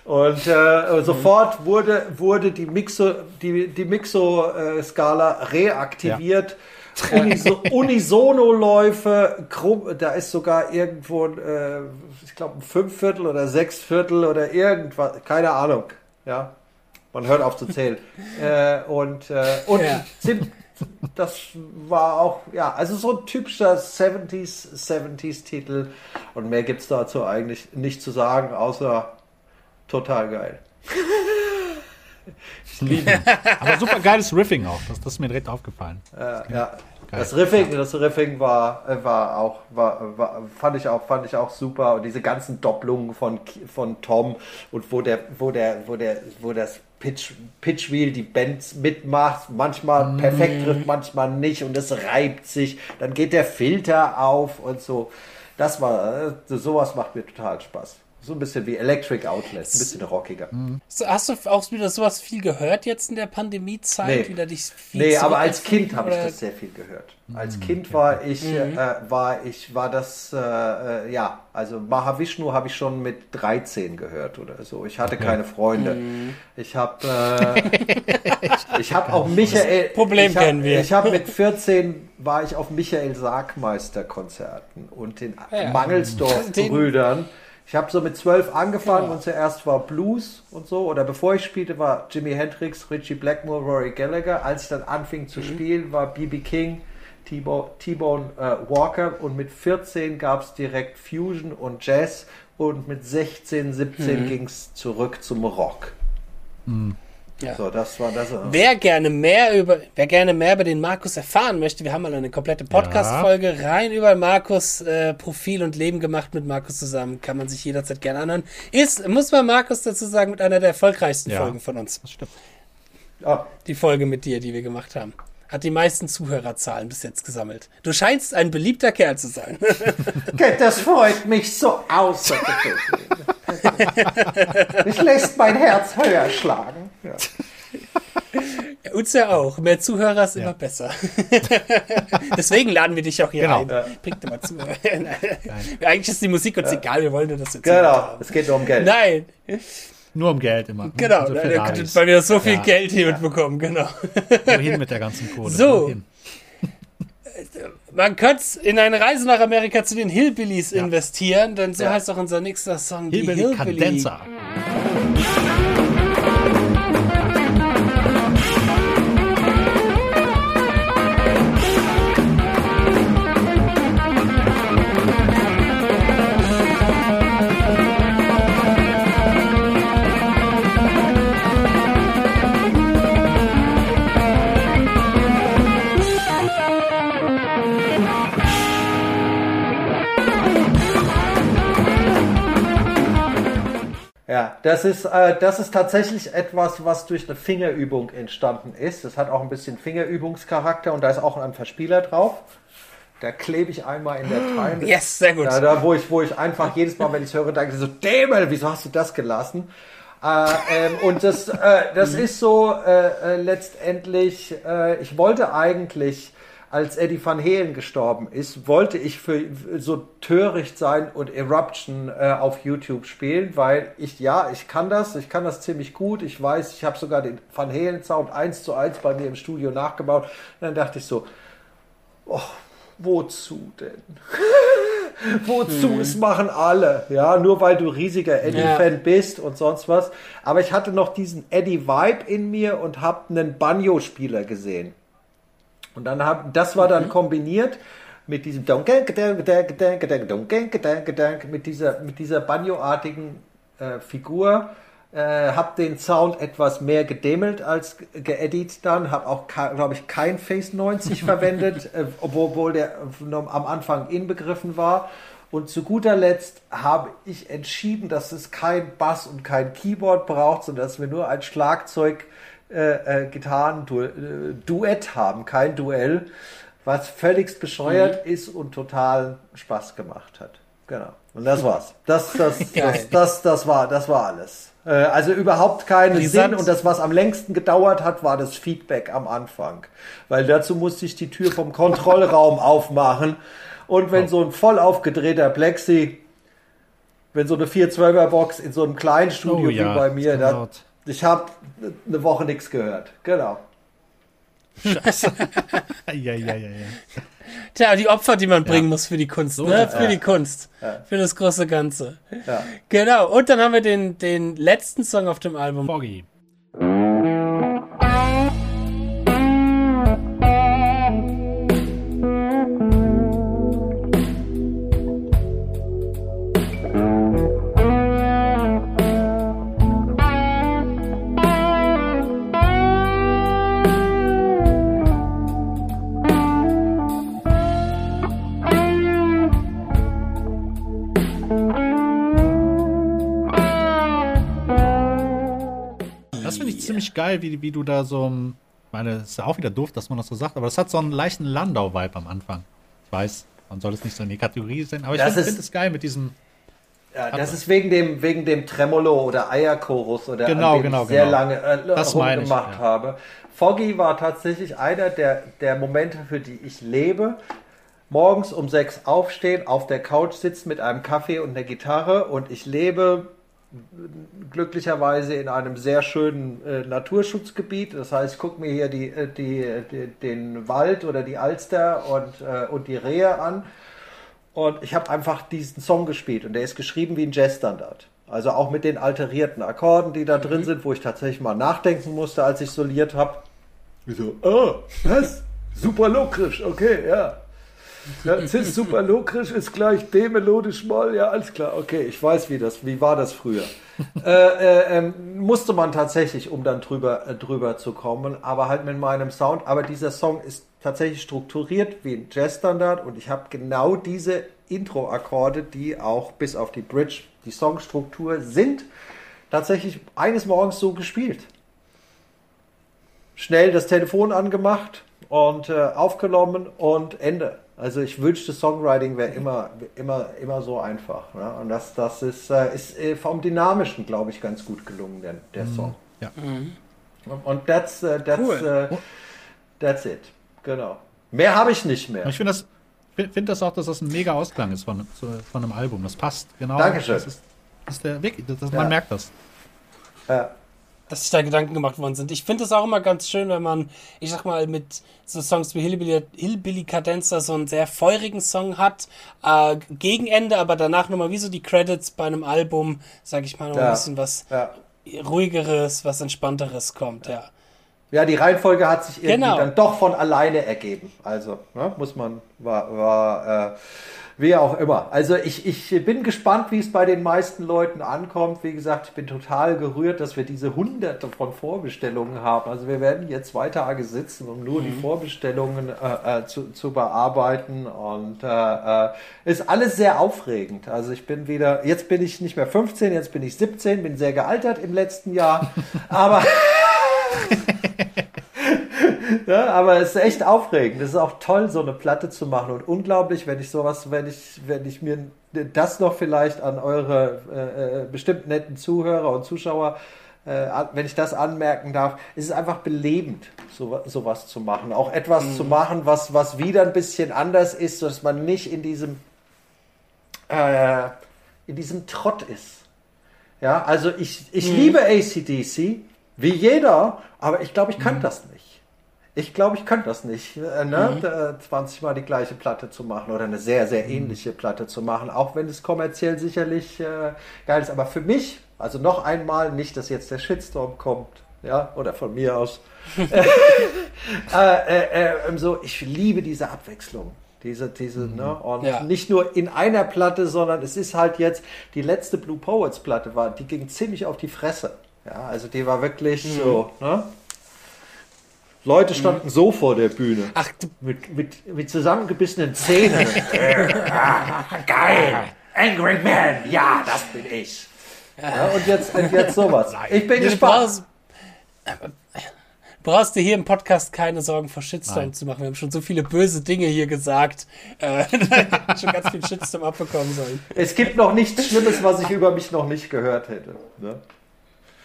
Und äh, sofort wurde, wurde die Mixo, die, die Mixo-Skala reaktiviert. Uniso Unisono-Läufe, da ist sogar irgendwo, äh, ich glaube, ein Fünfviertel oder Sechsviertel oder irgendwas, keine Ahnung. Ja, man hört auf zu zählen. äh, und äh, und Ja. ziem- das war auch, ja, also so ein typischer 70s, 70s Titel. Und mehr gibt es dazu eigentlich nicht zu sagen, außer Total geil. Ich liebe ihn. Aber super geiles Riffing auch. Das, das ist mir direkt aufgefallen. Äh, ja. Das Riffing, das Riffing war, äh, war auch, war, war, fand ich auch, fand ich auch super. Und diese ganzen Doppelungen von, von Tom und wo der, wo der, wo der, wo das Pitch, Pitchwheel die Bands mitmacht, manchmal perfekt trifft, manchmal nicht und es reibt sich. Dann geht der Filter auf und so. Das war, äh, sowas macht mir total Spaß. So ein bisschen wie Electric Outlet, ein bisschen rockiger. So, Hast du auch wieder sowas viel gehört jetzt in der Pandemiezeit? Nee. Wieder dich viel Nee, aber als Kind habe ich das sehr viel gehört. Als Kind war ich, äh, war ich, war das, äh, äh, ja, also Mahavishnu habe ich schon mit 13 gehört oder so. Ich hatte keine Freunde. Ich habe, äh, ich habe auch Michael. Problem ich hab, kennen wir. Ich habe mit 14 war ich auf Michael Sargmeister Konzerten und den Ja. Mangelsdorf Den- Brüdern. Ich habe so mit zwölf angefangen und zuerst war Blues und so. Oder bevor ich spielte, war Jimi Hendrix, Richie Blackmore, Rory Gallagher. Als ich dann anfing zu spielen, war B.B. King, T-Bo- T-Bone äh, Walker. Und mit 14 gab es direkt Fusion und Jazz. Und mit 16, 17 ging es zurück zum Rock. Ja. So, das war das. Wer gerne mehr über, wer gerne mehr über den Markus erfahren möchte, wir haben mal eine komplette Podcast-Folge rein über Markus äh, Profil und Leben gemacht mit Markus zusammen. Kann man sich jederzeit gerne anhören. Ist, muss man Markus dazu sagen, mit einer der erfolgreichsten Ja. Folgen von uns. Das stimmt. Ah, Die Folge mit dir, die wir gemacht haben. Hat die meisten Zuhörerzahlen bis jetzt gesammelt. Du scheinst ein beliebter Kerl zu sein. das freut mich so außergewöhnlich. Mich lässt mein Herz höher schlagen. Ja. Uns ja auch. Mehr Zuhörer ist Ja. immer besser. Deswegen laden wir dich auch hier Genau. rein. Bringt immer zu. Eigentlich ist die Musik uns egal, wir wollen nur, dass wir Genau, es geht nur um Geld. Nein, Nur um Geld immer. genau, Also Ferraris. weil wir so viel Ja. Geld hier mitbekommen, genau. Wohin mit der ganzen Kohle? So. Wohin? Man könnte in eine Reise nach Amerika zu den Hillbillies Ja. investieren, denn so Ja. heißt auch unser nächster Song, die Hillbilly Hillbilly. Ja, das ist, äh, das ist tatsächlich etwas, was durch eine Fingerübung entstanden ist. Das hat auch ein bisschen Fingerübungscharakter und da ist auch ein Verspieler drauf. Da klebe ich einmal in der Time. Yes, sehr gut. Ja, da, wo ich, wo ich einfach jedes Mal, wenn ich es höre, denke so, Dämel, wieso hast du das gelassen? Äh, ähm, und das, äh, das ist so äh, äh, letztendlich, äh, ich wollte eigentlich, als Eddie Van Halen gestorben ist, wollte ich für so töricht sein und Eruption äh, auf YouTube spielen, weil ich, ja, ich kann das, ich kann das ziemlich gut, ich weiß, ich habe sogar den Van Halen Sound eins zu eins bei mir im Studio nachgebaut. Und dann dachte ich so, oh, wozu denn? Wozu? Es machen alle, ja, nur weil du riesiger Eddie-Fan bist und sonst was. Aber ich hatte noch diesen Eddie-Vibe in mir und habe einen Banjo-Spieler gesehen. Und dann hab, das war dann kombiniert mit diesem mit dieser, mit dieser Banjo-artigen äh, Figur. Äh, hab den Sound etwas mehr gedämmelt als geedit dann, hab auch, glaube ich, kein Face 90 verwendet, äh, obwohl der am Anfang inbegriffen war. Und zu guter Letzt habe ich entschieden, dass es kein Bass und kein Keyboard braucht, sondern dass wir nur ein Schlagzeug äh, äh, Gitarren-Duett haben, kein Duell, was völligst bescheuert ist und total Spaß gemacht hat. Genau. Und das war's. Das, das, das, Geil. das, das, war, das war alles. Äh, also überhaupt keinen. Sinn und das, was am längsten gedauert hat, war das Feedback am Anfang. Weil dazu musste ich die Tür vom Kontrollraum aufmachen und wenn so ein voll aufgedrehter Plexi, wenn so eine 412er Box in so einem kleinen Studio Oh ja, wie bei mir, ist da, laut. Ich habe eine Woche nichts gehört. Genau. Ja, ja, ja, ja. Tja, die Opfer, die man bringen muss für die Kunst, So ne? Für die Kunst. Für das große Ganze. Ja. Genau. Und dann haben wir den, den letzten Song auf dem Album. Foggy. Das finde ich ziemlich geil, wie, wie du da so, ähm, ich meine, ist ja auch wieder doof, dass man das so sagt, aber das hat so einen leichten Landau-Vibe am Anfang. Ich weiß, man soll es nicht so in die Kategorie sein, aber ich Das finde ist- find es geil mit diesem, Ja, das ist wegen dem, wegen dem Tremolo oder Eierchorus oder Genau, an genau, ich sehr genau. lange äh, Das meine ich, rumgemacht ja. habe. Foggy war tatsächlich einer der, der Momente, für die ich lebe. Morgens um sechs aufstehen, auf der Couch sitzen mit einem Kaffee und einer Gitarre und ich lebe glücklicherweise in einem sehr schönen äh, Naturschutzgebiet. Das heißt, ich gucke mir hier die, äh, die, die, den Wald oder die Alster und, äh, und die Rehe an. Und ich habe einfach diesen Song gespielt und der ist geschrieben wie ein Jazzstandard. Also auch mit den alterierten Akkorden, die da drin sind, wo ich tatsächlich mal nachdenken musste, als ich soliert habe. Ich so, oh, was? Super lokrisch, okay, ja. Ja Cis super lokrisch ist gleich B melodisch Moll, ja, alles klar, okay, ich weiß, wie das, wie war das früher. äh, äh, ähm, musste man tatsächlich, um dann drüber, äh, drüber zu kommen, aber halt mit meinem Sound. Aber dieser Song ist tatsächlich strukturiert wie ein Jazzstandard und ich habe genau diese Intro-Akkorde, die auch bis auf die Bridge, die Songstruktur sind, tatsächlich eines Morgens so gespielt. Schnell das Telefon angemacht und äh, aufgenommen und Ende. Also ich wünschte, Songwriting wäre immer, immer, immer so einfach. Ne? Und das, das ist, äh, ist äh, vom Dynamischen, glaube ich, ganz gut gelungen, der, der Song. ja. Und that's, äh, that's, Cool. äh, that's it. Genau. Mehr habe ich nicht mehr. Ich finde das, find find das auch, dass das ein mega Ausklang ist von, zu- von einem Album. Das passt, genau. Dankeschön. Das ist, das ist der Weg, das, das, Ja. man merkt das. Äh, dass sich da Gedanken gemacht worden sind. Ich finde es auch immer ganz schön, wenn man, ich sag mal, mit so Songs wie Hillbilly, Hillbilly Cadenza so einen sehr feurigen Song hat, äh, gegen Ende, aber danach nochmal wie so die Credits bei einem Album, sag ich mal, noch ein Ja. bisschen was ja. ruhigeres, was entspannteres kommt, ja. Ja, die Reihenfolge hat sich irgendwie Genau. dann doch von alleine ergeben. Also, ne, muss man, war, war äh, wie auch immer. Also ich, ich bin gespannt, wie es bei den meisten Leuten ankommt. Wie gesagt, ich bin total gerührt, dass wir diese hunderte von Vorbestellungen haben. Also wir werden hier zwei Tage sitzen, um nur die Vorbestellungen äh, äh, zu, zu bearbeiten. Und äh, äh, ist alles sehr aufregend. Also ich bin wieder, jetzt bin ich nicht mehr 15, jetzt bin ich 17, bin sehr gealtert im letzten Jahr. Aber ja, aber es ist echt aufregend. Es ist auch toll, so eine Platte zu machen und unglaublich, wenn ich sowas, wenn ich, wenn ich mir das noch vielleicht an eure äh, äh, bestimmt netten Zuhörer und Zuschauer, äh, wenn ich das anmerken darf, ist es einfach belebend, so, sowas zu machen. Auch etwas zu machen, was, was wieder ein bisschen anders ist, dass man nicht in diesem, äh, in diesem Trott ist. Ja, also ich, ich liebe ACDC, wie jeder, aber ich glaube, ich kann das nicht. Ich glaube, ich könnte das nicht, äh, ne? Da 20 Mal die gleiche Platte zu machen oder eine sehr, sehr ähnliche Platte zu machen, auch wenn es kommerziell sicherlich äh, geil ist. Aber für mich, also noch einmal, nicht, dass jetzt der Shitstorm kommt, ja, oder von mir aus. äh, äh, äh, so, ich liebe diese Abwechslung. Diese, diese, ne? Und Ja. nicht nur in einer Platte, sondern es ist halt jetzt, die letzte Blue Poets Platte war, die ging ziemlich auf die Fresse. Ja, also die war wirklich so, ne? Leute standen so vor der Bühne. Ach, du, Mit, mit, mit zusammengebissenen Zähnen. Geil! Angry Man! Ja, das bin ich. Ja, und, jetzt, und jetzt sowas. Ich bin du gespannt. brauchst, dir hier im Podcast keine Sorgen vor Shitstorm Nein. zu machen. Wir haben schon so viele böse Dinge hier gesagt. Äh, schon ganz viel Shitstorm abbekommen sollen. Es gibt noch nichts Schlimmes, was ich über mich noch nicht gehört hätte. Ne?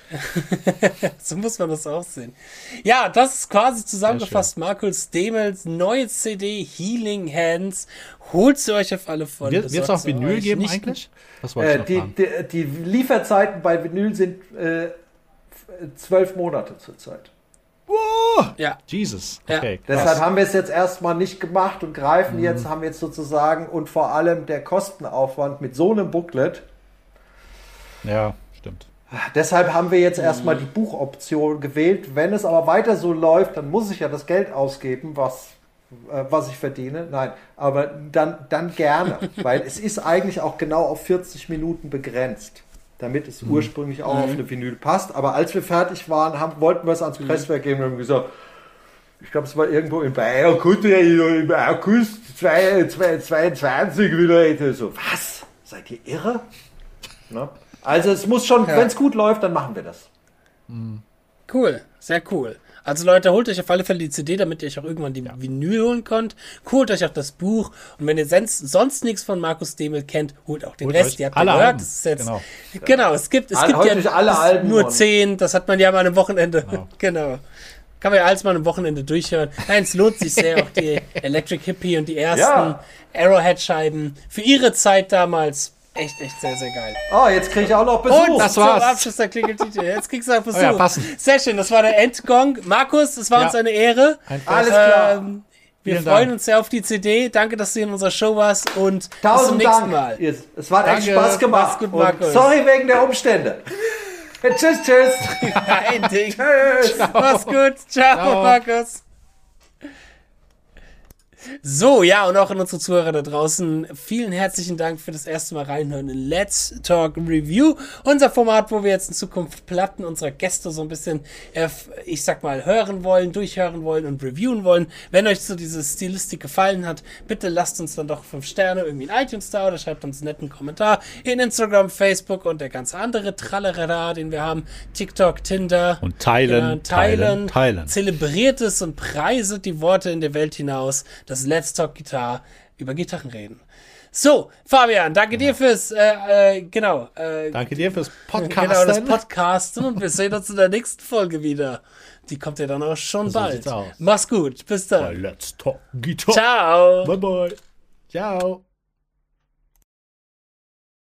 So muss man das auch sehen. Ja, das ist quasi zusammengefasst Markus Demels neue CD Healing Hands. Holt sie euch auf alle Fälle. Wird es auch Vinyl geben Nicht- eigentlich? Ich Äh, noch die, die, die Lieferzeiten bei Vinyl sind äh, zwölf Monate zurzeit. Ja, Jesus. Ja. Okay. Deshalb krass. haben wir es jetzt erstmal nicht gemacht und greifen jetzt, haben jetzt sozusagen und vor allem der Kostenaufwand mit so einem Booklet. Ja, stimmt. Deshalb haben wir jetzt erstmal die Buchoption gewählt. Wenn es aber weiter so läuft, dann muss ich ja das Geld ausgeben, was, äh, was ich verdiene. Nein, aber dann, dann gerne, weil es ist eigentlich auch genau auf 40 Minuten begrenzt, damit es ursprünglich auch auf eine Vinyl passt. Aber als wir fertig waren, haben, wollten wir es ans Presswerk geben und haben gesagt, ich glaube, es war irgendwo in Bayern, konnte ja im August 2022 wieder. So, was? Seid ihr irre? Ne? Also es muss schon, Ja. wenn es gut läuft, dann machen wir das. Cool, sehr cool. Also Leute, holt euch auf alle Fälle die CD, damit ihr euch auch irgendwann die Vinyl holen könnt. Holt euch auch das Buch. Und wenn ihr sonst, sonst nichts von Markus Demel kennt, holt auch den Holt Rest. Ihr habt alle ja gehört, Alben. das ist jetzt, genau. Genau. es gibt, es Alle- gibt ja alle es- Alben nur zehn, das hat man ja mal einem Wochenende. Genau. Kann man ja alles mal einem Wochenende durchhören. Nein, es lohnt sich sehr, auch die Electric Hippie und die ersten Ja. Arrowhead-Scheiben. Für ihre Zeit damals echt, echt sehr, sehr geil. Oh, jetzt kriege ich auch noch Besuch. Und das zum war's. Abschluss der Klingeltitel. Jetzt kriegst du auch Besuch. Oh ja, passend. Sehr schön, das war der Endgong. Markus, es war Ja. uns eine Ehre. Ein. Alles klar. Ähm, wir Vielen freuen Dank. uns sehr auf die CD. Danke, dass du in unserer Show warst und bis zum Tausend nächsten Dank. Mal. Ihr- Es hat echt. Spaß gemacht. Mach's gut, Und Markus. sorry wegen der Umstände. tschüss, tschüss. Ein Ding. tschüss. Mach's gut. Ciao, Ciao. Markus. So, ja, und auch an unsere Zuhörer da draußen, vielen herzlichen Dank für das erste Mal reinhören in Let's Talk Review. Unser Format, wo wir jetzt in Zukunft Platten unserer Gäste so ein bisschen, äh, ich sag mal, hören wollen, durchhören wollen und reviewen wollen. Wenn euch so diese Stilistik gefallen hat, bitte lasst uns dann doch fünf Sterne irgendwie in iTunes da oder schreibt uns einen netten Kommentar in Instagram, Facebook und der ganze andere Trallerada, den wir haben. TikTok, Tinder. Und teilen, Genau, teilen, teilen, teilen. Zelebriert es und preiset die Worte in der Welt hinaus, dass Let's Talk Guitar über Gitarren reden. So, Fabian, danke dir fürs, äh, äh, genau, äh, Danke dir fürs genau, das Podcasten. Podcasten und wir sehen uns in der nächsten Folge wieder. Die kommt ja dann auch schon So bald. Mach's gut, bis dann. Let's Talk Guitar. Ciao. Bye bye. Ciao.